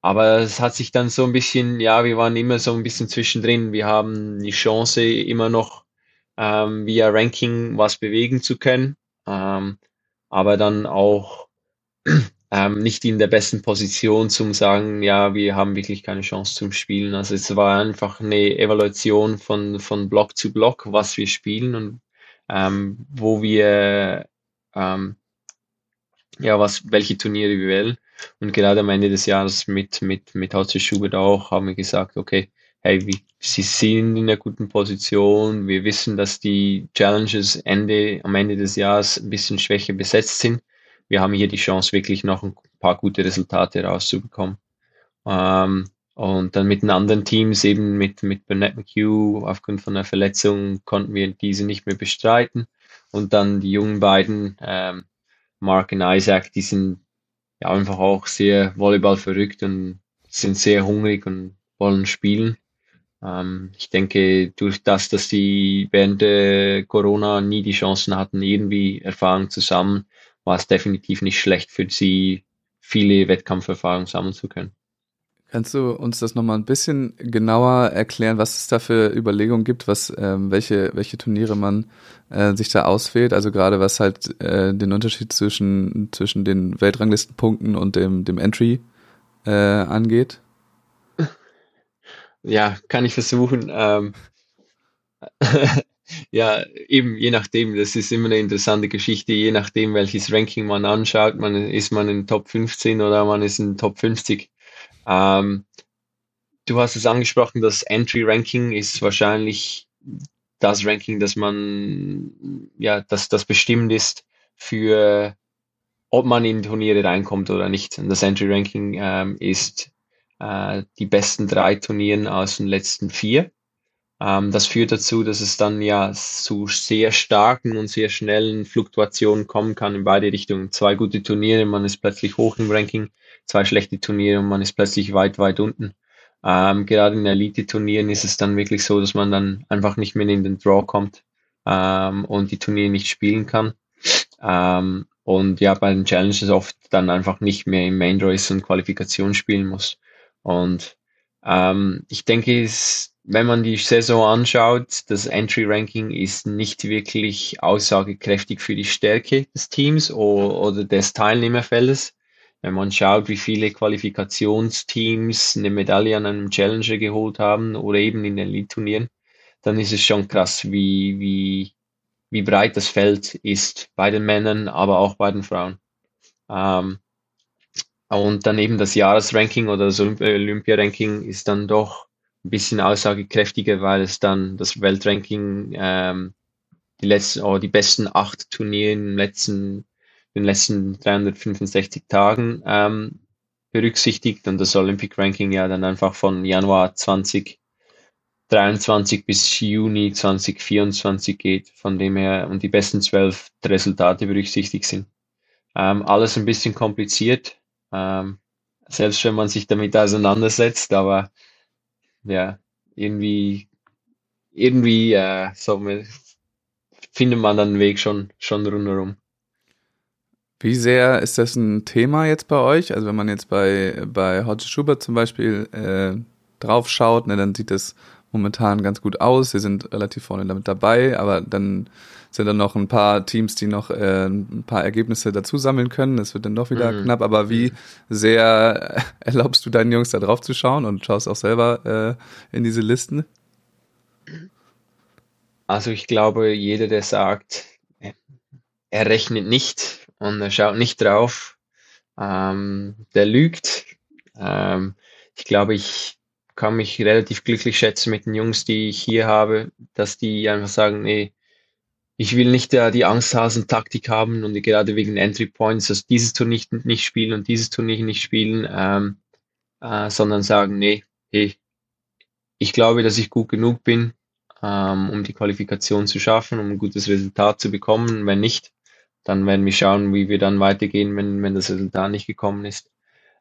Aber es hat sich dann so ein bisschen, ja, wir waren immer so ein bisschen zwischendrin. Wir haben die Chance, immer noch ähm, via Ranking was bewegen zu können, ähm, aber dann auch ähm, nicht in der besten Position zum sagen, ja, wir haben wirklich keine Chance zum Spielen. Also es war einfach eine Evaluation von, von Block zu Block, was wir spielen und ähm, wo wir ähm, ja, was, welche Turniere wir wählen. Und gerade am Ende des Jahres mit, mit, mit HC Schubert auch haben wir gesagt, okay, hey, wir, sie sind in einer guten Position. Wir wissen, dass die Challenges Ende, am Ende des Jahres ein bisschen schwächer besetzt sind wir haben hier die Chance, wirklich noch ein paar gute Resultate rauszubekommen. Ähm, und dann mit den anderen Teams, eben mit, mit Burnett McHugh, aufgrund von einer Verletzung konnten wir diese nicht mehr bestreiten. Und dann die jungen beiden, ähm, Mark und Isaac, die sind ja einfach auch sehr Volleyball verrückt und sind sehr hungrig und wollen spielen. Ähm, ich denke, durch das, dass die während Corona nie die Chancen hatten, irgendwie Erfahrung zusammen, war es definitiv nicht schlecht für sie, viele Wettkampferfahrungen sammeln zu können. Kannst du uns das nochmal ein bisschen genauer erklären, was es da für Überlegungen gibt, was, ähm, welche, welche Turniere man äh, sich da auswählt? Also gerade was halt äh, den Unterschied zwischen, zwischen den Weltranglistenpunkten und dem, dem Entry äh, angeht? Ja, kann ich versuchen. Ähm, [laughs] Ja, eben, je nachdem, das ist immer eine interessante Geschichte, je nachdem, welches Ranking man anschaut, man, ist man in Top 15 oder man ist in Top 50. Ähm, du hast es angesprochen, das Entry-Ranking ist wahrscheinlich das Ranking, das man, ja, das, das bestimmt ist für, ob man in Turniere reinkommt oder nicht. Und das Entry-Ranking ähm, ist äh, die besten drei Turnieren aus den letzten vier. Ähm, das führt dazu, dass es dann ja zu sehr starken und sehr schnellen Fluktuationen kommen kann in beide Richtungen. Zwei gute Turniere, man ist plötzlich hoch im Ranking, zwei schlechte Turniere und man ist plötzlich weit, weit unten. Ähm, gerade in Elite-Turnieren ist es dann wirklich so, dass man dann einfach nicht mehr in den Draw kommt ähm, und die Turniere nicht spielen kann. Ähm, und ja, bei den Challenges oft dann einfach nicht mehr im Main ist und Qualifikation spielen muss. Und ähm, ich denke, es wenn man die Saison anschaut, das Entry-Ranking ist nicht wirklich aussagekräftig für die Stärke des Teams oder, des Teilnehmerfeldes. Wenn man schaut, wie viele Qualifikationsteams eine Medaille an einem Challenger geholt haben oder eben in den Elite-Turnieren, dann ist es schon krass, wie, wie, wie breit das Feld ist bei den Männern, aber auch bei den Frauen. Ähm, Und dann eben das Jahresranking oder das Olympia-Ranking ist dann doch ein bisschen aussagekräftiger, weil es dann das Weltranking ähm, die letzten, oh, die besten acht Turniere in den letzten, den letzten 365 Tagen ähm, berücksichtigt und das Olympic Ranking ja dann einfach von Januar 2023 bis Juni 2024 geht, von dem her und die besten zwölf Resultate berücksichtigt sind. Ähm, alles ein bisschen kompliziert, ähm, selbst wenn man sich damit auseinandersetzt, aber ja, irgendwie, irgendwie äh, so, findet man dann einen Weg schon, schon rundherum. Wie sehr ist das ein Thema jetzt bei euch? Also wenn man jetzt bei, bei Hodge Schubert zum Beispiel äh, drauf schaut, ne, dann sieht das momentan ganz gut aus. Sie sind relativ vorne damit dabei, aber dann sind dann noch ein paar Teams, die noch äh, ein paar Ergebnisse dazu sammeln können. Es wird dann doch wieder mhm. knapp. Aber wie sehr [laughs] erlaubst du deinen Jungs da drauf zu schauen und schaust auch selber äh, in diese Listen? Also ich glaube, jeder, der sagt, er rechnet nicht und er schaut nicht drauf, ähm, der lügt. Ähm, ich glaube, ich kann mich relativ glücklich schätzen mit den Jungs, die ich hier habe, dass die einfach sagen, nee, ich will nicht äh, die Angsthasen-Taktik haben und gerade wegen Entry Points, dass dieses Turnier nicht, nicht spielen und dieses Turnier nicht spielen, ähm, äh, sondern sagen, nee, hey, ich glaube, dass ich gut genug bin, ähm, um die Qualifikation zu schaffen, um ein gutes Resultat zu bekommen. Wenn nicht, dann werden wir schauen, wie wir dann weitergehen, wenn, wenn das Resultat nicht gekommen ist.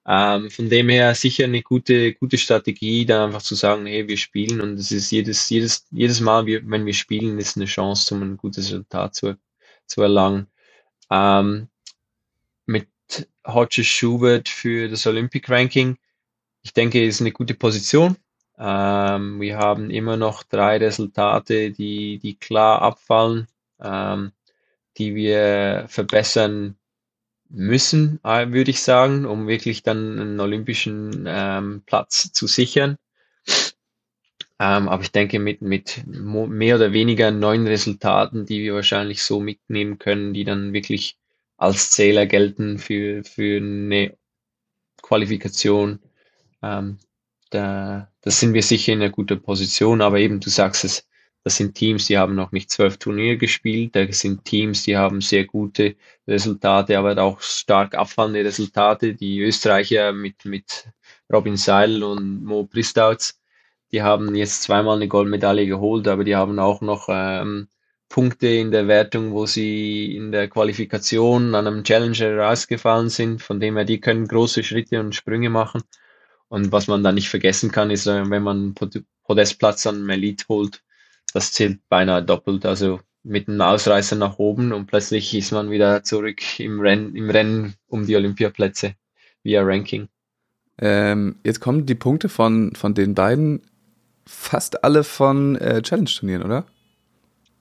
Ähm, von dem her sicher eine gute, gute Strategie, da einfach zu sagen, hey, wir spielen und es ist jedes, jedes, jedes Mal, wenn wir spielen, ist eine Chance, um ein gutes Resultat zu, zu erlangen. Ähm, mit Hodges Schubert für das Olympic Ranking, ich denke, ist eine gute Position. Ähm, wir haben immer noch drei Resultate, die, die klar abfallen, ähm, die wir verbessern müssen, äh, würde ich sagen, um wirklich dann einen olympischen ähm, Platz zu sichern. Ähm, aber ich denke, mit, mit mehr oder weniger neuen Resultaten, die wir wahrscheinlich so mitnehmen können, die dann wirklich als Zähler gelten für, für eine Qualifikation, ähm, da, da sind wir sicher in einer guten Position, aber eben, du sagst es, das sind Teams, die haben noch nicht zwölf Turniere gespielt, das sind Teams, die haben sehr gute Resultate, aber auch stark abfallende Resultate. Die Österreicher mit, mit Robin Seil und Mo Pristauz, die haben jetzt zweimal eine Goldmedaille geholt, aber die haben auch noch ähm, Punkte in der Wertung, wo sie in der Qualifikation an einem Challenger rausgefallen sind. Von dem her, die können große Schritte und Sprünge machen. Und was man da nicht vergessen kann, ist, äh, wenn man Podestplatz an Elite holt, das zählt beinahe doppelt. Also mit einem Ausreißer nach oben und plötzlich ist man wieder zurück im Rennen, im Rennen um die Olympiaplätze via Ranking. Ähm, jetzt kommen die Punkte von, von den beiden fast alle von äh, Challenge-Turnieren, oder?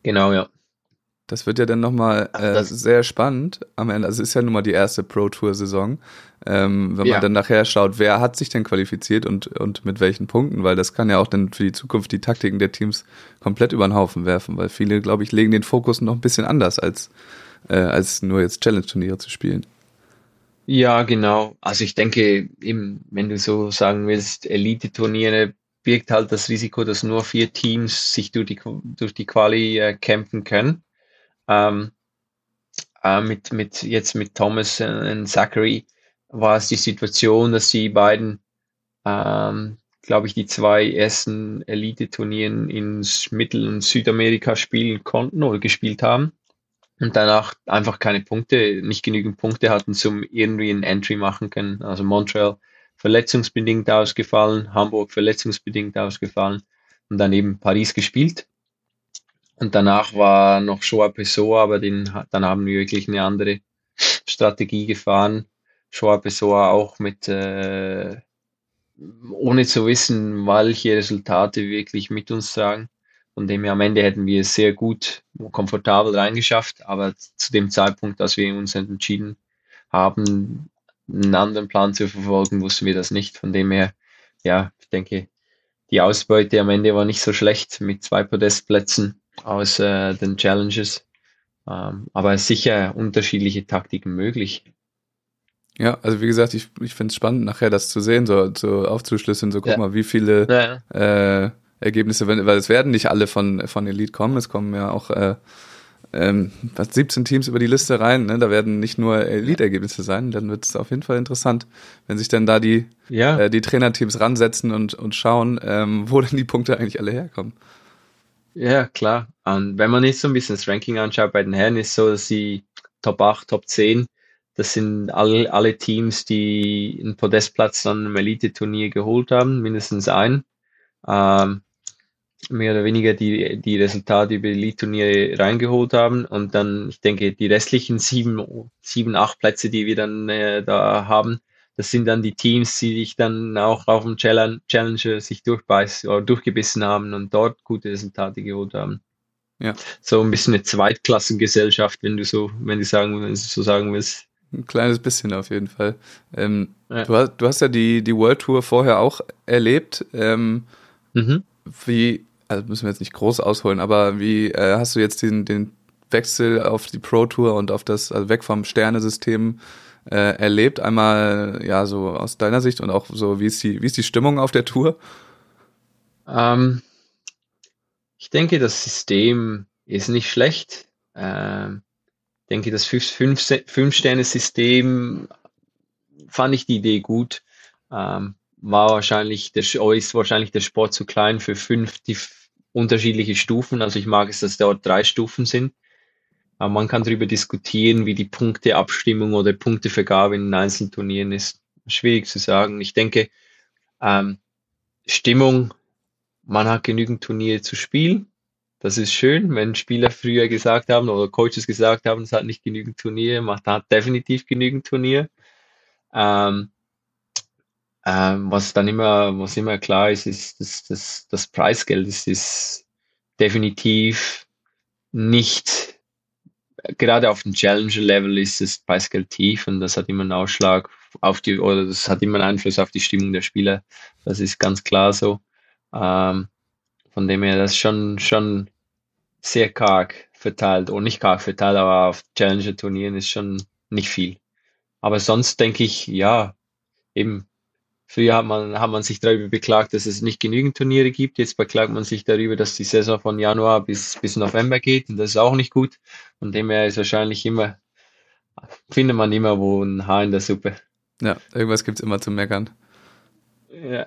Genau, ja. Das wird ja dann nochmal äh, sehr spannend am Ende. Also es ist ja nun mal die erste Pro Tour-Saison. Ähm, wenn ja. man dann nachher schaut, wer hat sich denn qualifiziert und, und mit welchen Punkten, weil das kann ja auch dann für die Zukunft die Taktiken der Teams komplett über den Haufen werfen, weil viele, glaube ich, legen den Fokus noch ein bisschen anders, als, äh, als nur jetzt Challenge-Turniere zu spielen. Ja, genau. Also ich denke, eben, wenn du so sagen willst, Elite-Turniere birgt halt das Risiko, dass nur vier Teams sich durch die, durch die Quali äh, kämpfen können. Ähm, äh, mit, mit, jetzt mit Thomas und Zachary war es die Situation, dass die beiden, ähm, glaube ich, die zwei ersten Elite-Turnieren in Mittel- und Südamerika spielen konnten oder gespielt haben und danach einfach keine Punkte, nicht genügend Punkte hatten, zum irgendwie ein Entry machen können. Also Montreal verletzungsbedingt ausgefallen, Hamburg verletzungsbedingt ausgefallen und dann eben Paris gespielt. Und danach war noch Shoah Pessoa, aber den, dann haben wir wirklich eine andere Strategie gefahren. Shoah Pessoa auch mit, äh, ohne zu wissen, welche Resultate wirklich mit uns tragen. Von dem her am Ende hätten wir es sehr gut, komfortabel reingeschafft, aber zu dem Zeitpunkt, dass wir uns entschieden haben, einen anderen Plan zu verfolgen, wussten wir das nicht. Von dem her, ja, ich denke, die Ausbeute am Ende war nicht so schlecht mit zwei Podestplätzen aus äh, den Challenges. Ähm, aber sicher unterschiedliche Taktiken möglich. Ja, also wie gesagt, ich, ich finde es spannend, nachher das zu sehen, so, so aufzuschlüsseln, so guck ja. mal, wie viele ja. äh, Ergebnisse, weil es werden nicht alle von, von Elite kommen, es kommen ja auch äh, ähm, 17 Teams über die Liste rein, ne? da werden nicht nur Elite-Ergebnisse sein, dann wird es auf jeden Fall interessant, wenn sich dann da die, äh, die Trainerteams ransetzen und, und schauen, ähm, wo denn die Punkte eigentlich alle herkommen. Ja, klar. Und wenn man jetzt so ein bisschen das Ranking anschaut bei den Herren, ist so, dass sie Top 8, Top 10, das sind alle, alle Teams, die einen Podestplatz dann im Elite-Turnier geholt haben, mindestens ein. Ähm, mehr oder weniger die, die Resultate über die Lead-Turniere reingeholt haben. Und dann, ich denke, die restlichen sieben, sieben acht Plätze, die wir dann äh, da haben, das sind dann die Teams, die sich dann auch auf dem Challenger sich durchbeißen oder durchgebissen haben und dort gute Resultate geholt haben. Ja. So ein bisschen eine Zweitklassengesellschaft, wenn du so, wenn du sagen, wenn du so sagen willst. Ein kleines bisschen auf jeden Fall. Ähm, ja. du, hast, du hast ja die, die World Tour vorher auch erlebt. Ähm, mhm. Wie, also müssen wir jetzt nicht groß ausholen, aber wie äh, hast du jetzt den, den Wechsel auf die Pro Tour und auf das, also weg vom Sternesystem äh, erlebt? Einmal, ja, so aus deiner Sicht und auch so, wie ist die, wie ist die Stimmung auf der Tour? Ähm, ich denke, das System ist nicht schlecht. Ähm, ich denke, das Fünf-Sterne-System fand ich die Idee gut. Ähm, war wahrscheinlich der, ist wahrscheinlich der Sport zu klein für fünf die unterschiedliche Stufen. Also ich mag es, dass dort drei Stufen sind. Man kann darüber diskutieren, wie die Punkteabstimmung oder Punktevergabe in den Einzelturnieren ist. Schwierig zu sagen. Ich denke, ähm, Stimmung, man hat genügend Turniere zu spielen. Das ist schön, wenn Spieler früher gesagt haben oder Coaches gesagt haben, es hat nicht genügend Turniere, man hat definitiv genügend Turniere. Ähm, ähm, was dann immer, was immer klar ist, ist, dass das, das Preisgeld ist, ist definitiv nicht, gerade auf dem Challenger-Level ist das Preisgeld tief und das hat immer einen Ausschlag auf die, oder das hat immer einen Einfluss auf die Stimmung der Spieler. Das ist ganz klar so. Ähm, von dem her, das ist schon, schon sehr karg verteilt, oder nicht karg verteilt, aber auf Challenger-Turnieren ist schon nicht viel. Aber sonst denke ich, ja, eben Früher hat man, hat man sich darüber beklagt, dass es nicht genügend Turniere gibt. Jetzt beklagt man sich darüber, dass die Saison von Januar bis, bis November geht. Und das ist auch nicht gut. Von dem her ist wahrscheinlich immer, findet man immer wo ein Haar in der Suppe. Ja, irgendwas gibt's immer zu meckern. Ja.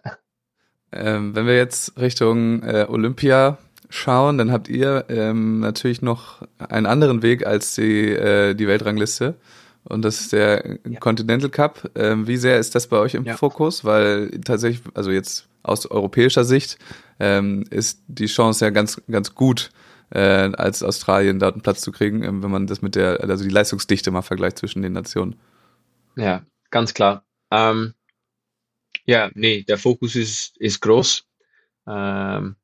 Ähm, wenn wir jetzt Richtung äh, Olympia schauen, dann habt ihr ähm, natürlich noch einen anderen Weg als die, äh, die Weltrangliste und das ist der ja. Continental Cup. Ähm, wie sehr ist das bei euch im ja. Fokus? Weil tatsächlich, also jetzt aus europäischer Sicht, ähm, ist die Chance ja ganz, ganz gut, äh, als Australien dort einen Platz zu kriegen, ähm, wenn man das mit der, also die Leistungsdichte mal vergleicht zwischen den Nationen. Ja, ganz klar. Ähm, ja, nee, der Fokus ist, ist groß. Ähm,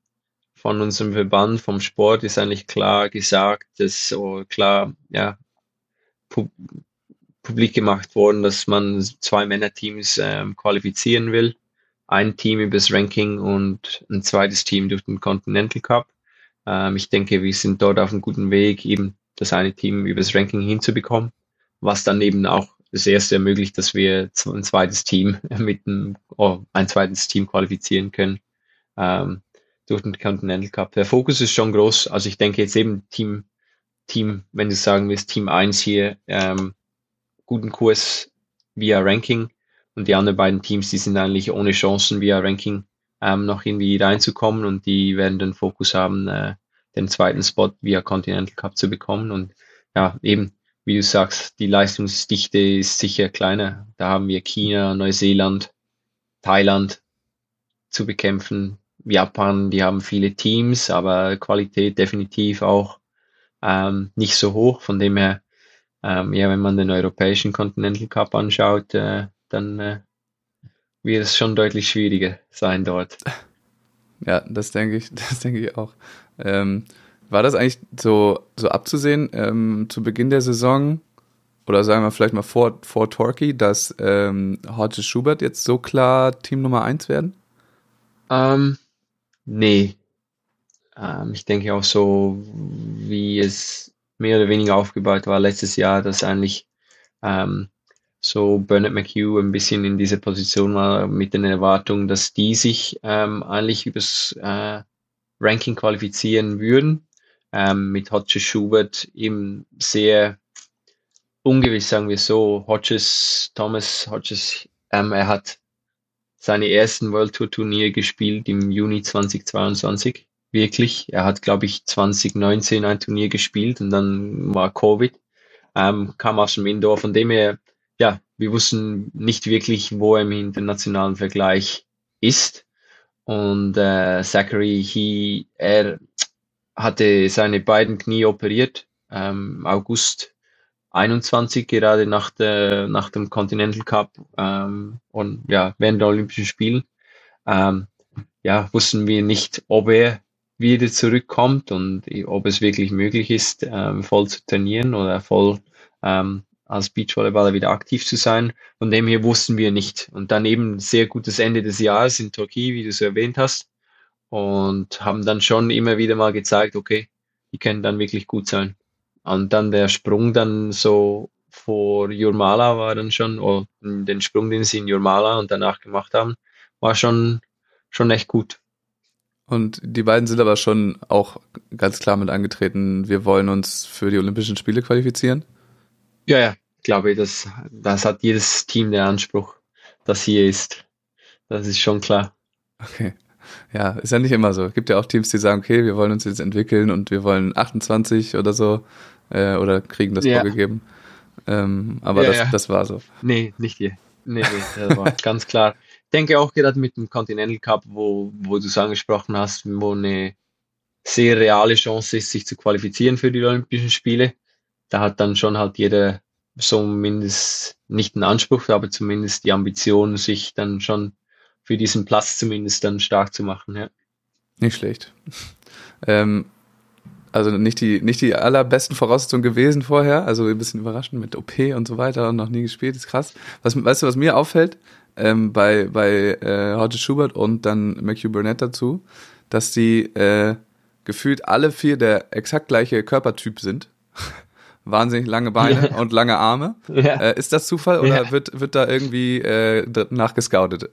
von unserem Verband, vom Sport ist eigentlich klar gesagt, dass oh, klar, ja, publik gemacht worden, dass man zwei Männerteams ähm, qualifizieren will. Ein Team übers Ranking und ein zweites Team durch den Continental Cup. Ähm, ich denke, wir sind dort auf einem guten Weg, eben das eine Team übers Ranking hinzubekommen, was dann eben auch das erste ermöglicht, dass wir ein zweites Team [laughs] mit einem, oh, ein zweites Team qualifizieren können ähm, durch den Continental Cup. Der Fokus ist schon groß. Also ich denke jetzt eben Team, Team, wenn du sagen willst, Team 1 hier, ähm, guten Kurs via Ranking und die anderen beiden Teams, die sind eigentlich ohne Chancen via Ranking ähm, noch irgendwie reinzukommen und die werden den Fokus haben, äh, den zweiten Spot via Continental Cup zu bekommen und ja, eben, wie du sagst, die Leistungsdichte ist sicher kleiner. Da haben wir China, Neuseeland, Thailand zu bekämpfen. Japan, die haben viele Teams, aber Qualität definitiv auch ähm, nicht so hoch. Von dem her ähm, ja, wenn man den europäischen Continental Cup anschaut, äh, dann äh, wird es schon deutlich schwieriger sein dort. Ja, das denke ich, [laughs] das denke ich auch. Ähm, war das eigentlich so, so abzusehen ähm, zu Beginn der Saison oder sagen wir vielleicht mal vor, vor Torquay, dass ähm, Hodges Schubert jetzt so klar Team Nummer 1 werden? Ähm, nee. Ähm, ich denke auch so, wie es mehr oder weniger aufgebaut war letztes Jahr, dass eigentlich ähm, so Bernard McHugh ein bisschen in dieser Position war mit den Erwartungen, dass die sich ähm, eigentlich übers äh, Ranking qualifizieren würden. Ähm, mit Hodges Schubert eben sehr ungewiss, sagen wir so. Hodges, Thomas Hodges, ähm, er hat seine ersten World Tour Turnier gespielt im Juni 2022. Wirklich. Er hat, glaube ich, 2019 ein Turnier gespielt und dann war Covid. Ähm, kam aus dem Indoor. Von dem her, ja, wir wussten nicht wirklich, wo er im internationalen Vergleich ist. Und äh, Zachary, he, er hatte seine beiden Knie operiert, ähm, August 21, gerade nach, der, nach dem Continental Cup ähm, und ja, während der Olympischen Spiele. Ähm, ja, wussten wir nicht, ob er wieder zurückkommt und ob es wirklich möglich ist, ähm, voll zu trainieren oder voll ähm, als Beachvolleyballer wieder aktiv zu sein. Von dem her wussten wir nicht. Und dann eben sehr gutes Ende des Jahres in Türkei, wie du es erwähnt hast. Und haben dann schon immer wieder mal gezeigt, okay, die können dann wirklich gut sein. Und dann der Sprung dann so vor Jurmala war dann schon, oder den Sprung, den sie in Jurmala und danach gemacht haben, war schon, schon echt gut. Und die beiden sind aber schon auch ganz klar mit angetreten, wir wollen uns für die Olympischen Spiele qualifizieren. Ja, ja, glaube ich, das, das hat jedes Team der Anspruch, das hier ist. Das ist schon klar. Okay. Ja, ist ja nicht immer so. Es gibt ja auch Teams, die sagen, okay, wir wollen uns jetzt entwickeln und wir wollen 28 oder so äh, oder kriegen das ja. vorgegeben. Ähm, aber ja, das, ja. das war so. Nee, nicht hier. Nee, nee, das war [laughs] ganz klar. Ich denke auch gerade mit dem Continental Cup, wo, wo du es angesprochen hast, wo eine sehr reale Chance ist, sich zu qualifizieren für die Olympischen Spiele. Da hat dann schon halt jeder zumindest nicht einen Anspruch, aber zumindest die Ambition, sich dann schon für diesen Platz zumindest dann stark zu machen. Ja. Nicht schlecht. [laughs] Ähm, also nicht die, nicht die allerbesten Voraussetzungen gewesen vorher, also ein bisschen überraschend mit OP und so weiter und noch nie gespielt, ist krass. Was, weißt du, was mir auffällt? Ähm, bei bei äh, Hodges Schubert und dann McHugh Burnett dazu, dass die äh, gefühlt alle vier der exakt gleiche Körpertyp sind. [laughs] Wahnsinnig lange Beine ja. und lange Arme. Ja. Äh, ist das Zufall oder ja. wird, wird da irgendwie äh, nachgescoutet?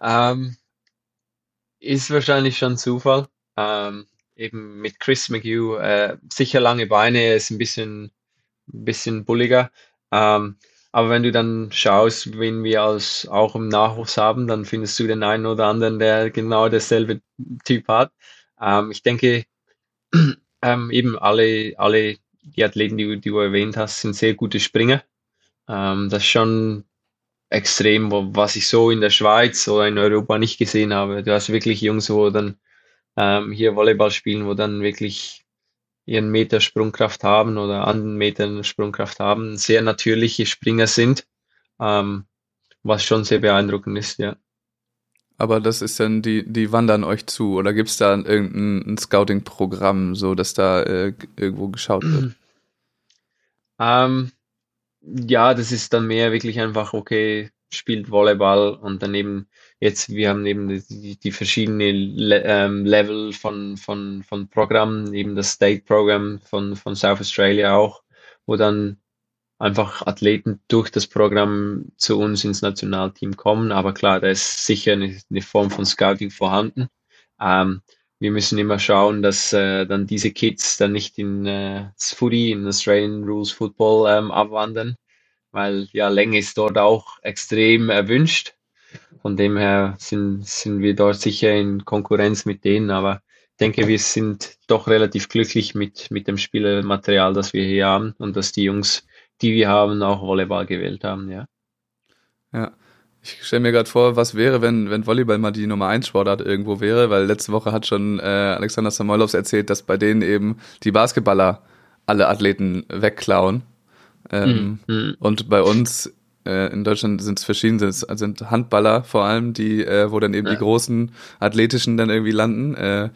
Ähm, ist wahrscheinlich schon Zufall. Ähm, eben mit Chris McHugh, äh, sicher lange Beine, ist ein bisschen, ein bisschen bulliger. Ähm, aber wenn du dann schaust, wen wir als auch im Nachwuchs haben, dann findest du den einen oder anderen, der genau dasselbe Typ hat. Ähm, ich denke, [clears throat] ähm, eben alle, alle die Athleten, die, die, du erwähnt hast, sind sehr gute Springer. Ähm, das ist schon extrem, was ich so in der Schweiz oder in Europa nicht gesehen habe. Du hast wirklich Jungs, wo dann ähm, hier Volleyball spielen, wo dann wirklich ihren Meter Sprungkraft haben oder anderen Metern Sprungkraft haben, sehr natürliche Springer sind, ähm, was schon sehr beeindruckend ist, ja. Aber das ist dann, die, die wandern euch zu oder gibt es da irgendein Scouting-Programm, so dass da äh, irgendwo geschaut wird? [clears throat] Ähm, ja, das ist dann mehr wirklich einfach, okay, spielt Volleyball und daneben jetzt, wir haben eben die, die verschiedenen Le ähm, Level von, von, von Programmen, eben das State Program von, von South Australia auch, wo dann einfach Athleten durch das Programm zu uns ins Nationalteam kommen. Aber klar, da ist sicher eine, eine Form von Scouting vorhanden. Ähm, wir müssen immer schauen, dass äh, dann diese Kids dann nicht in äh, Footy, in Australian Rules Football ähm, abwandern, weil ja Länge ist dort auch extrem erwünscht. Von dem her sind, sind wir dort sicher in Konkurrenz mit denen, aber ich denke, wir sind doch relativ glücklich mit, mit dem Spielermaterial, das wir hier haben und dass die Jungs, die wir haben, auch Volleyball gewählt haben, ja. Ja. Ich stelle mir gerade vor, was wäre, wenn, wenn Volleyball mal die Nummer 1 Sportart irgendwo wäre, weil letzte Woche hat schon äh, Alexander Samoylovs erzählt, dass bei denen eben die Basketballer alle Athleten wegklauen. Ähm, mhm. Und bei uns äh, in Deutschland sind es verschiedene, sind Handballer vor allem, die, äh, wo dann eben ja. die großen athletischen dann irgendwie landen. Äh,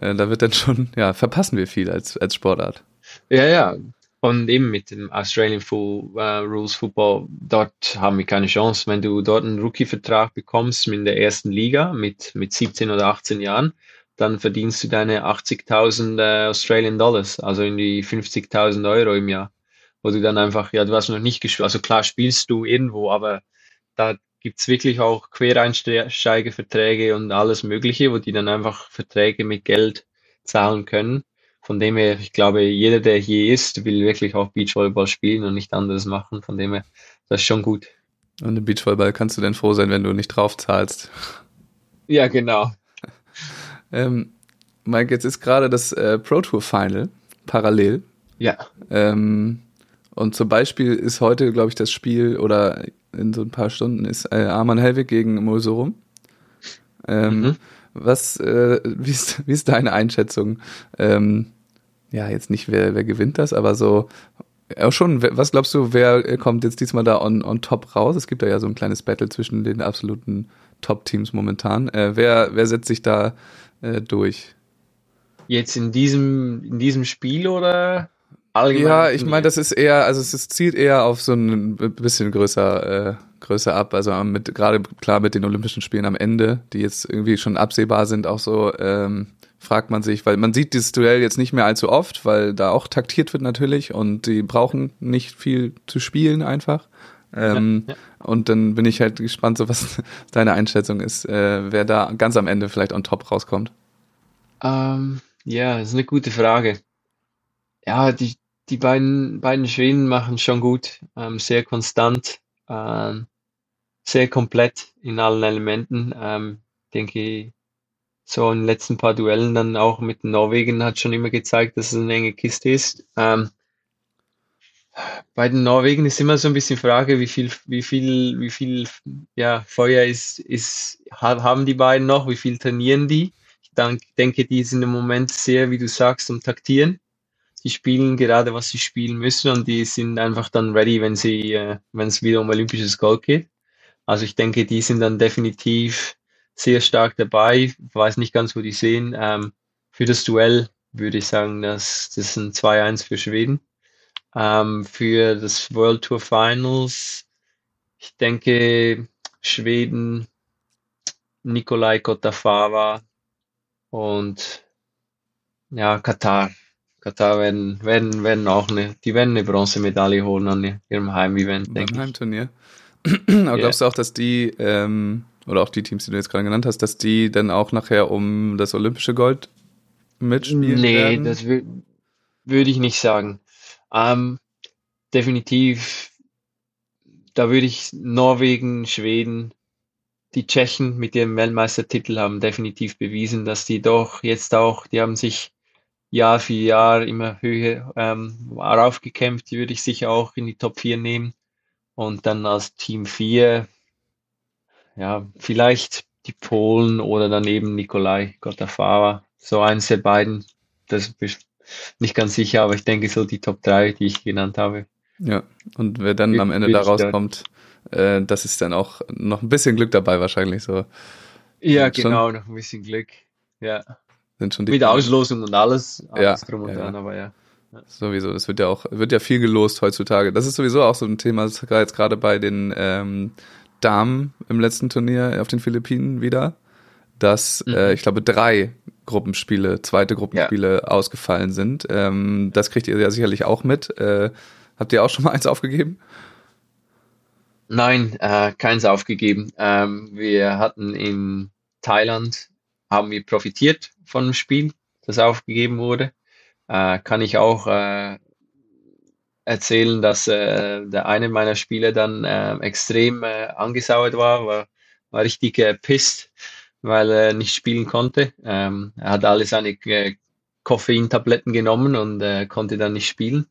äh, da wird dann schon, ja, verpassen wir viel als, als Sportart. Ja, ja. Und eben mit dem Australian Full uh, Rules Football, dort haben wir keine Chance. Wenn du dort einen Rookie-Vertrag bekommst in der ersten Liga mit, mit 17 oder 18 Jahren, dann verdienst du deine 80.000 äh, Australian Dollars, also in die 50.000 Euro im Jahr. Wo du dann einfach, ja, du hast noch nicht gespielt, also klar spielst du irgendwo, aber da gibt es wirklich auch Quereinsteigerverträge und alles Mögliche, wo die dann einfach Verträge mit Geld zahlen können. Von dem her, ich glaube, jeder, der hier ist, will wirklich auch Beachvolleyball spielen und nicht anderes machen. Von dem her, das ist schon gut. Und im Beachvolleyball kannst du denn froh sein, wenn du nicht drauf zahlst. Ja, genau. [laughs] ähm, Mike, jetzt ist gerade das äh, Pro Tour Final parallel. Ja. Ähm, und zum Beispiel ist heute, glaube ich, das Spiel oder in so ein paar Stunden ist äh, Arman Helwig gegen Mulsorum. Ähm, mhm. Was, äh, [laughs] wie, ist, wie ist deine Einschätzung? Ähm, ja, jetzt nicht, wer, wer gewinnt das, aber so, ja, schon, was glaubst du, wer kommt jetzt diesmal da on, on top raus? Es gibt da ja so ein kleines Battle zwischen den absoluten Top-Teams momentan. Äh, wer, wer setzt sich da äh, durch? Jetzt in diesem, in diesem Spiel oder? Allgemein. Ja, ich meine, das ist eher, also es zielt eher auf so ein bisschen größer, äh, größer ab. Also mit gerade klar mit den Olympischen Spielen am Ende, die jetzt irgendwie schon absehbar sind, auch so ähm, fragt man sich, weil man sieht dieses Duell jetzt nicht mehr allzu oft, weil da auch taktiert wird natürlich und die brauchen nicht viel zu spielen einfach. Ähm, ja, ja. Und dann bin ich halt gespannt, so was [laughs] deine Einschätzung ist, äh, wer da ganz am Ende vielleicht on top rauskommt. Ähm, ja, das ist eine gute Frage. Ja, die, die beiden, beiden Schweden machen schon gut, ähm, sehr konstant, ähm, sehr komplett in allen Elementen. Ähm, denke, so in den letzten paar Duellen dann auch mit Norwegen hat schon immer gezeigt, dass es eine enge Kiste ist. Ähm, bei den Norwegen ist immer so ein bisschen Frage, wie viel, wie viel, wie viel ja, Feuer ist, ist, haben die beiden noch, wie viel trainieren die? Ich denke, die sind im Moment sehr, wie du sagst, am Taktieren die spielen gerade, was sie spielen müssen und die sind einfach dann ready, wenn sie, äh, wenn es wieder um olympisches Gold geht. Also ich denke, die sind dann definitiv sehr stark dabei. Ich weiß nicht ganz, wo die sehen. Ähm, für das Duell würde ich sagen, dass das ein 2-1 für Schweden. Ähm, für das World Tour Finals, ich denke, Schweden, Nikolai Kotafava und ja, Katar. Katar werden, werden, werden auch eine, die werden eine Bronzemedaille holen an ihrem Heimevent, denke ich. Heimturnier. [clears throat] Aber glaubst du auch, dass die, ähm, oder auch die Teams, die du jetzt gerade genannt hast, dass die dann auch nachher um das olympische Gold mitspielen nee, werden? Das würde ich nicht sagen. Ähm, definitiv, da würde ich Norwegen, Schweden, die Tschechen mit ihrem Weltmeistertitel haben definitiv bewiesen, dass die doch jetzt auch, die haben sich Jahr für Jahr immer höher ähm, raufgekämpft. Die würde ich sicher auch in die Top 4 nehmen. Und dann als Team 4, ja, vielleicht die Polen oder daneben Nikolai Gottafava. So eins der beiden. Das ist nicht ganz sicher, aber ich denke so die Top 3, die ich genannt habe. Ja, und wer dann am Ende da rauskommt, äh, das ist dann auch noch ein bisschen Glück dabei wahrscheinlich so. Ja, genau, noch ein bisschen Glück. Ja. Sind schon die Mit Auslosung und alles, alles ja, drum und ja, dran, aber ja. Sowieso, das wird ja auch, wird ja viel gelost heutzutage. Das ist sowieso auch so ein Thema, das jetzt gerade bei den ähm, Damen im letzten Turnier auf den Philippinen wieder, dass mhm. äh, ich glaube drei Gruppenspiele, zweite Gruppenspiele ja. ausgefallen sind. Ähm, das kriegt ihr ja sicherlich auch mit. Äh, habt ihr auch schon mal eins aufgegeben? Nein, äh, keins aufgegeben. Ähm, wir hatten in Thailand haben wir profitiert von dem Spiel, das aufgegeben wurde. Äh, kann ich auch äh, erzählen, dass äh, der eine meiner Spieler dann äh, extrem äh, angesauert war, war, war richtig äh, pisst, weil er nicht spielen konnte. Ähm, er hat alle seine äh, Koffeintabletten genommen und konnte dann nicht spielen.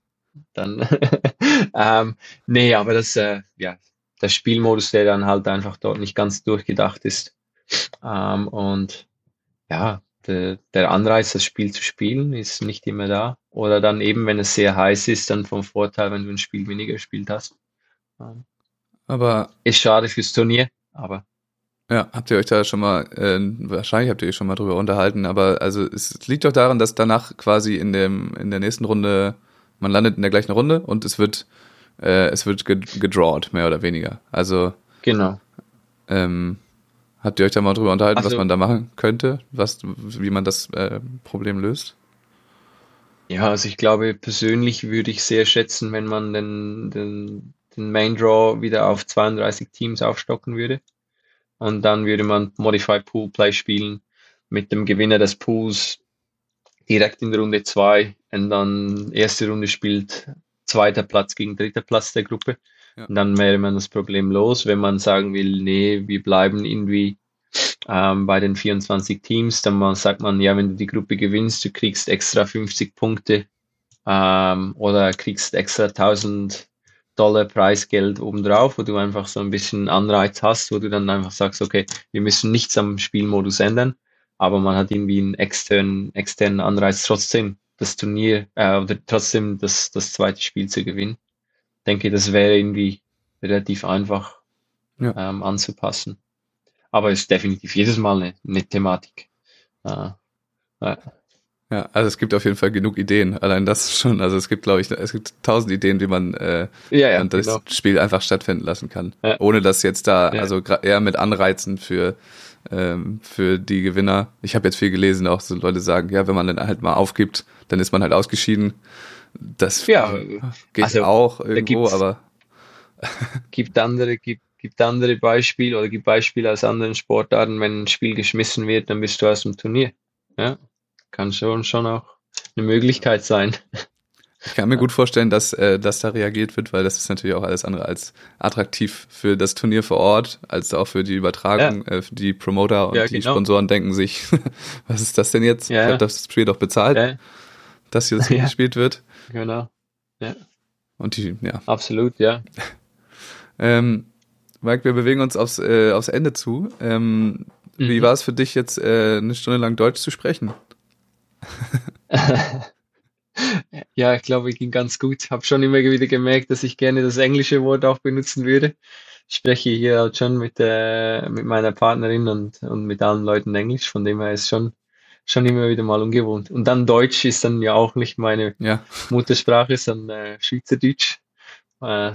Dann, [laughs] ähm, nee, aber das, ja, der Spielmodus, der dann halt einfach dort nicht ganz durchgedacht ist. Ähm, und ja, der, der Anreiz, das Spiel zu spielen, ist nicht immer da. Oder dann eben, wenn es sehr heiß ist, dann vom Vorteil, wenn du ein Spiel weniger gespielt hast. Aber ist schade fürs Turnier, aber ja, habt ihr euch da schon mal, äh, wahrscheinlich habt ihr euch schon mal drüber unterhalten, aber also es liegt doch daran, dass danach quasi in dem in der nächsten Runde man landet in der gleichen Runde und es wird äh, es wird gedrawt mehr oder weniger. Also genau. Ähm, Habt ihr euch da mal drüber unterhalten, also, was man da machen könnte, was, wie man das äh, Problem löst? Ja, also ich glaube, persönlich würde ich sehr schätzen, wenn man den, den, den Main Draw wieder auf 32 Teams aufstocken würde. Und dann würde man Modified Pool Play spielen mit dem Gewinner des Pools direkt in Runde 2 und dann erste Runde spielt zweiter Platz gegen dritter Platz der Gruppe. Ja. Und dann wäre man das Problem los, wenn man sagen will, nee, wir bleiben irgendwie ähm, bei den 24 Teams, dann sagt man, ja, wenn du die Gruppe gewinnst, du kriegst extra 50 Punkte ähm, oder kriegst extra 1000 Dollar Preisgeld obendrauf, wo du einfach so ein bisschen Anreiz hast, wo du dann einfach sagst, okay, wir müssen nichts am Spielmodus ändern, aber man hat irgendwie einen externen, externen Anreiz trotzdem das Turnier äh, oder trotzdem das, das zweite Spiel zu gewinnen. Ich denke, das wäre irgendwie relativ einfach ja. ähm, anzupassen. Aber ist definitiv jedes Mal eine, eine Thematik. Äh, äh. Ja, also es gibt auf jeden Fall genug Ideen. Allein das schon. Also es gibt, glaube ich, es gibt tausend Ideen, wie man äh, ja, ja, das genau. Spiel einfach stattfinden lassen kann. Ja. Ohne dass jetzt da, ja. also eher mit Anreizen für ähm, für die Gewinner. Ich habe jetzt viel gelesen, auch so Leute sagen, ja, wenn man dann halt mal aufgibt, dann ist man halt ausgeschieden. Das ja, geht also, auch irgendwo, aber [laughs] gibt andere, gibt, gibt andere Beispiele oder gibt Beispiele aus anderen Sportarten, wenn ein Spiel geschmissen wird, dann bist du aus dem Turnier. Ja, kann schon schon auch eine Möglichkeit sein. Ich kann mir gut vorstellen, dass, äh, dass da reagiert wird, weil das ist natürlich auch alles andere als attraktiv für das Turnier vor Ort, als auch für die Übertragung. Ja. Äh, die Promoter und ja, die genau. Sponsoren denken sich, [laughs] was ist das denn jetzt? Ja. Ich habe das Spiel doch bezahlt, ja. dass hier [laughs] das ja. gespielt wird. Genau. Ja. Und die, ja. Absolut, ja. [laughs] ähm, Mike, wir bewegen uns aufs, äh, aufs Ende zu. Ähm, mhm. Wie war es für dich jetzt, äh, eine Stunde lang Deutsch zu sprechen? [laughs] Ja, ich glaube, ging ganz gut. Habe schon immer wieder gemerkt, dass ich gerne das englische Wort auch benutzen würde. Ich spreche hier halt schon mit, äh, mit meiner Partnerin und, und mit allen Leuten Englisch, von dem her ist schon, schon immer wieder mal ungewohnt. Und dann Deutsch ist dann ja auch nicht meine ja. Muttersprache, sondern äh, Schweizerdeutsch. Äh,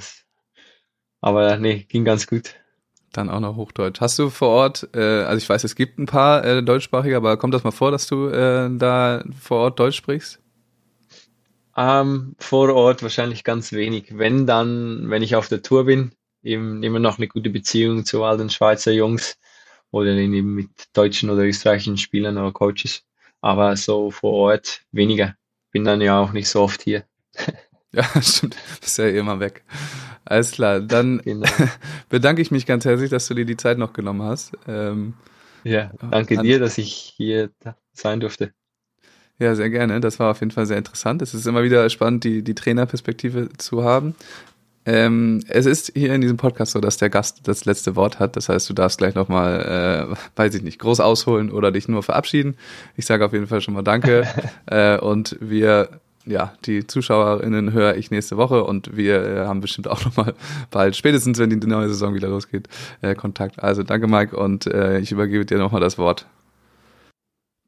aber nee, ging ganz gut. Dann auch noch Hochdeutsch. Hast du vor Ort, äh, also ich weiß, es gibt ein paar äh, deutschsprachige, aber kommt das mal vor, dass du äh, da vor Ort Deutsch sprichst? Ähm, vor Ort wahrscheinlich ganz wenig. Wenn dann, wenn ich auf der Tour bin, eben immer noch eine gute Beziehung zu all den Schweizer Jungs oder eben mit deutschen oder österreichischen Spielern oder Coaches. Aber so vor Ort weniger. Bin dann ja auch nicht so oft hier. [laughs] Ja, stimmt. Bist ja immer weg. Alles klar. Dann [laughs] genau. [laughs] bedanke ich mich ganz herzlich, dass du dir die Zeit noch genommen hast. Ähm, ja, danke dir, dass ich hier sein durfte. Ja, sehr gerne. Das war auf jeden Fall sehr interessant. Es ist immer wieder spannend, die, die Trainerperspektive zu haben. Ähm, es ist hier in diesem Podcast so, dass der Gast das letzte Wort hat. Das heißt, du darfst gleich nochmal, äh, weiß ich nicht, groß ausholen oder dich nur verabschieden. Ich sage auf jeden Fall schon mal Danke. [laughs] äh, und wir, ja, die ZuschauerInnen höre ich nächste Woche und wir äh, haben bestimmt auch nochmal bald, spätestens wenn die neue Saison wieder losgeht, äh, Kontakt. Also danke, Mike, und äh, ich übergebe dir nochmal das Wort.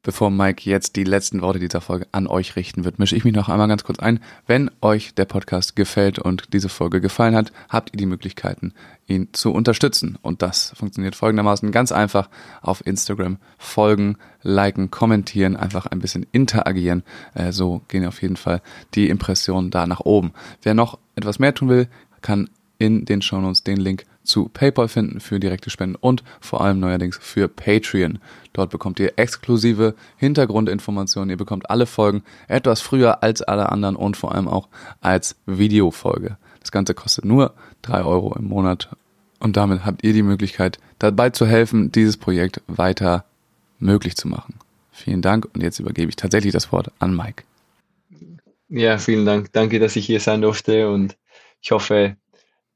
Bevor Mike jetzt die letzten Worte dieser Folge an euch richten wird, mische ich mich noch einmal ganz kurz ein. Wenn euch der Podcast gefällt und diese Folge gefallen hat, habt ihr die Möglichkeiten, ihn zu unterstützen. Und das funktioniert folgendermaßen ganz einfach auf Instagram folgen, liken, kommentieren, einfach ein bisschen interagieren. Äh, so gehen auf jeden Fall die Impressionen da nach oben. Wer noch etwas mehr tun will, kann in den Shownotes den Link zu PayPal finden für direkte Spenden und vor allem neuerdings für Patreon. Dort bekommt ihr exklusive Hintergrundinformationen. Ihr bekommt alle Folgen etwas früher als alle anderen und vor allem auch als Videofolge. Das Ganze kostet nur drei Euro im Monat und damit habt ihr die Möglichkeit, dabei zu helfen, dieses Projekt weiter möglich zu machen. Vielen Dank und jetzt übergebe ich tatsächlich das Wort an Mike. Ja, vielen Dank. Danke, dass ich hier sein durfte und ich hoffe,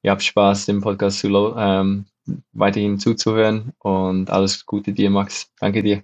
ihr habt Spaß, dem Podcast zu, ähm, weiterhin zuzuhören und alles Gute dir, Max. Danke dir.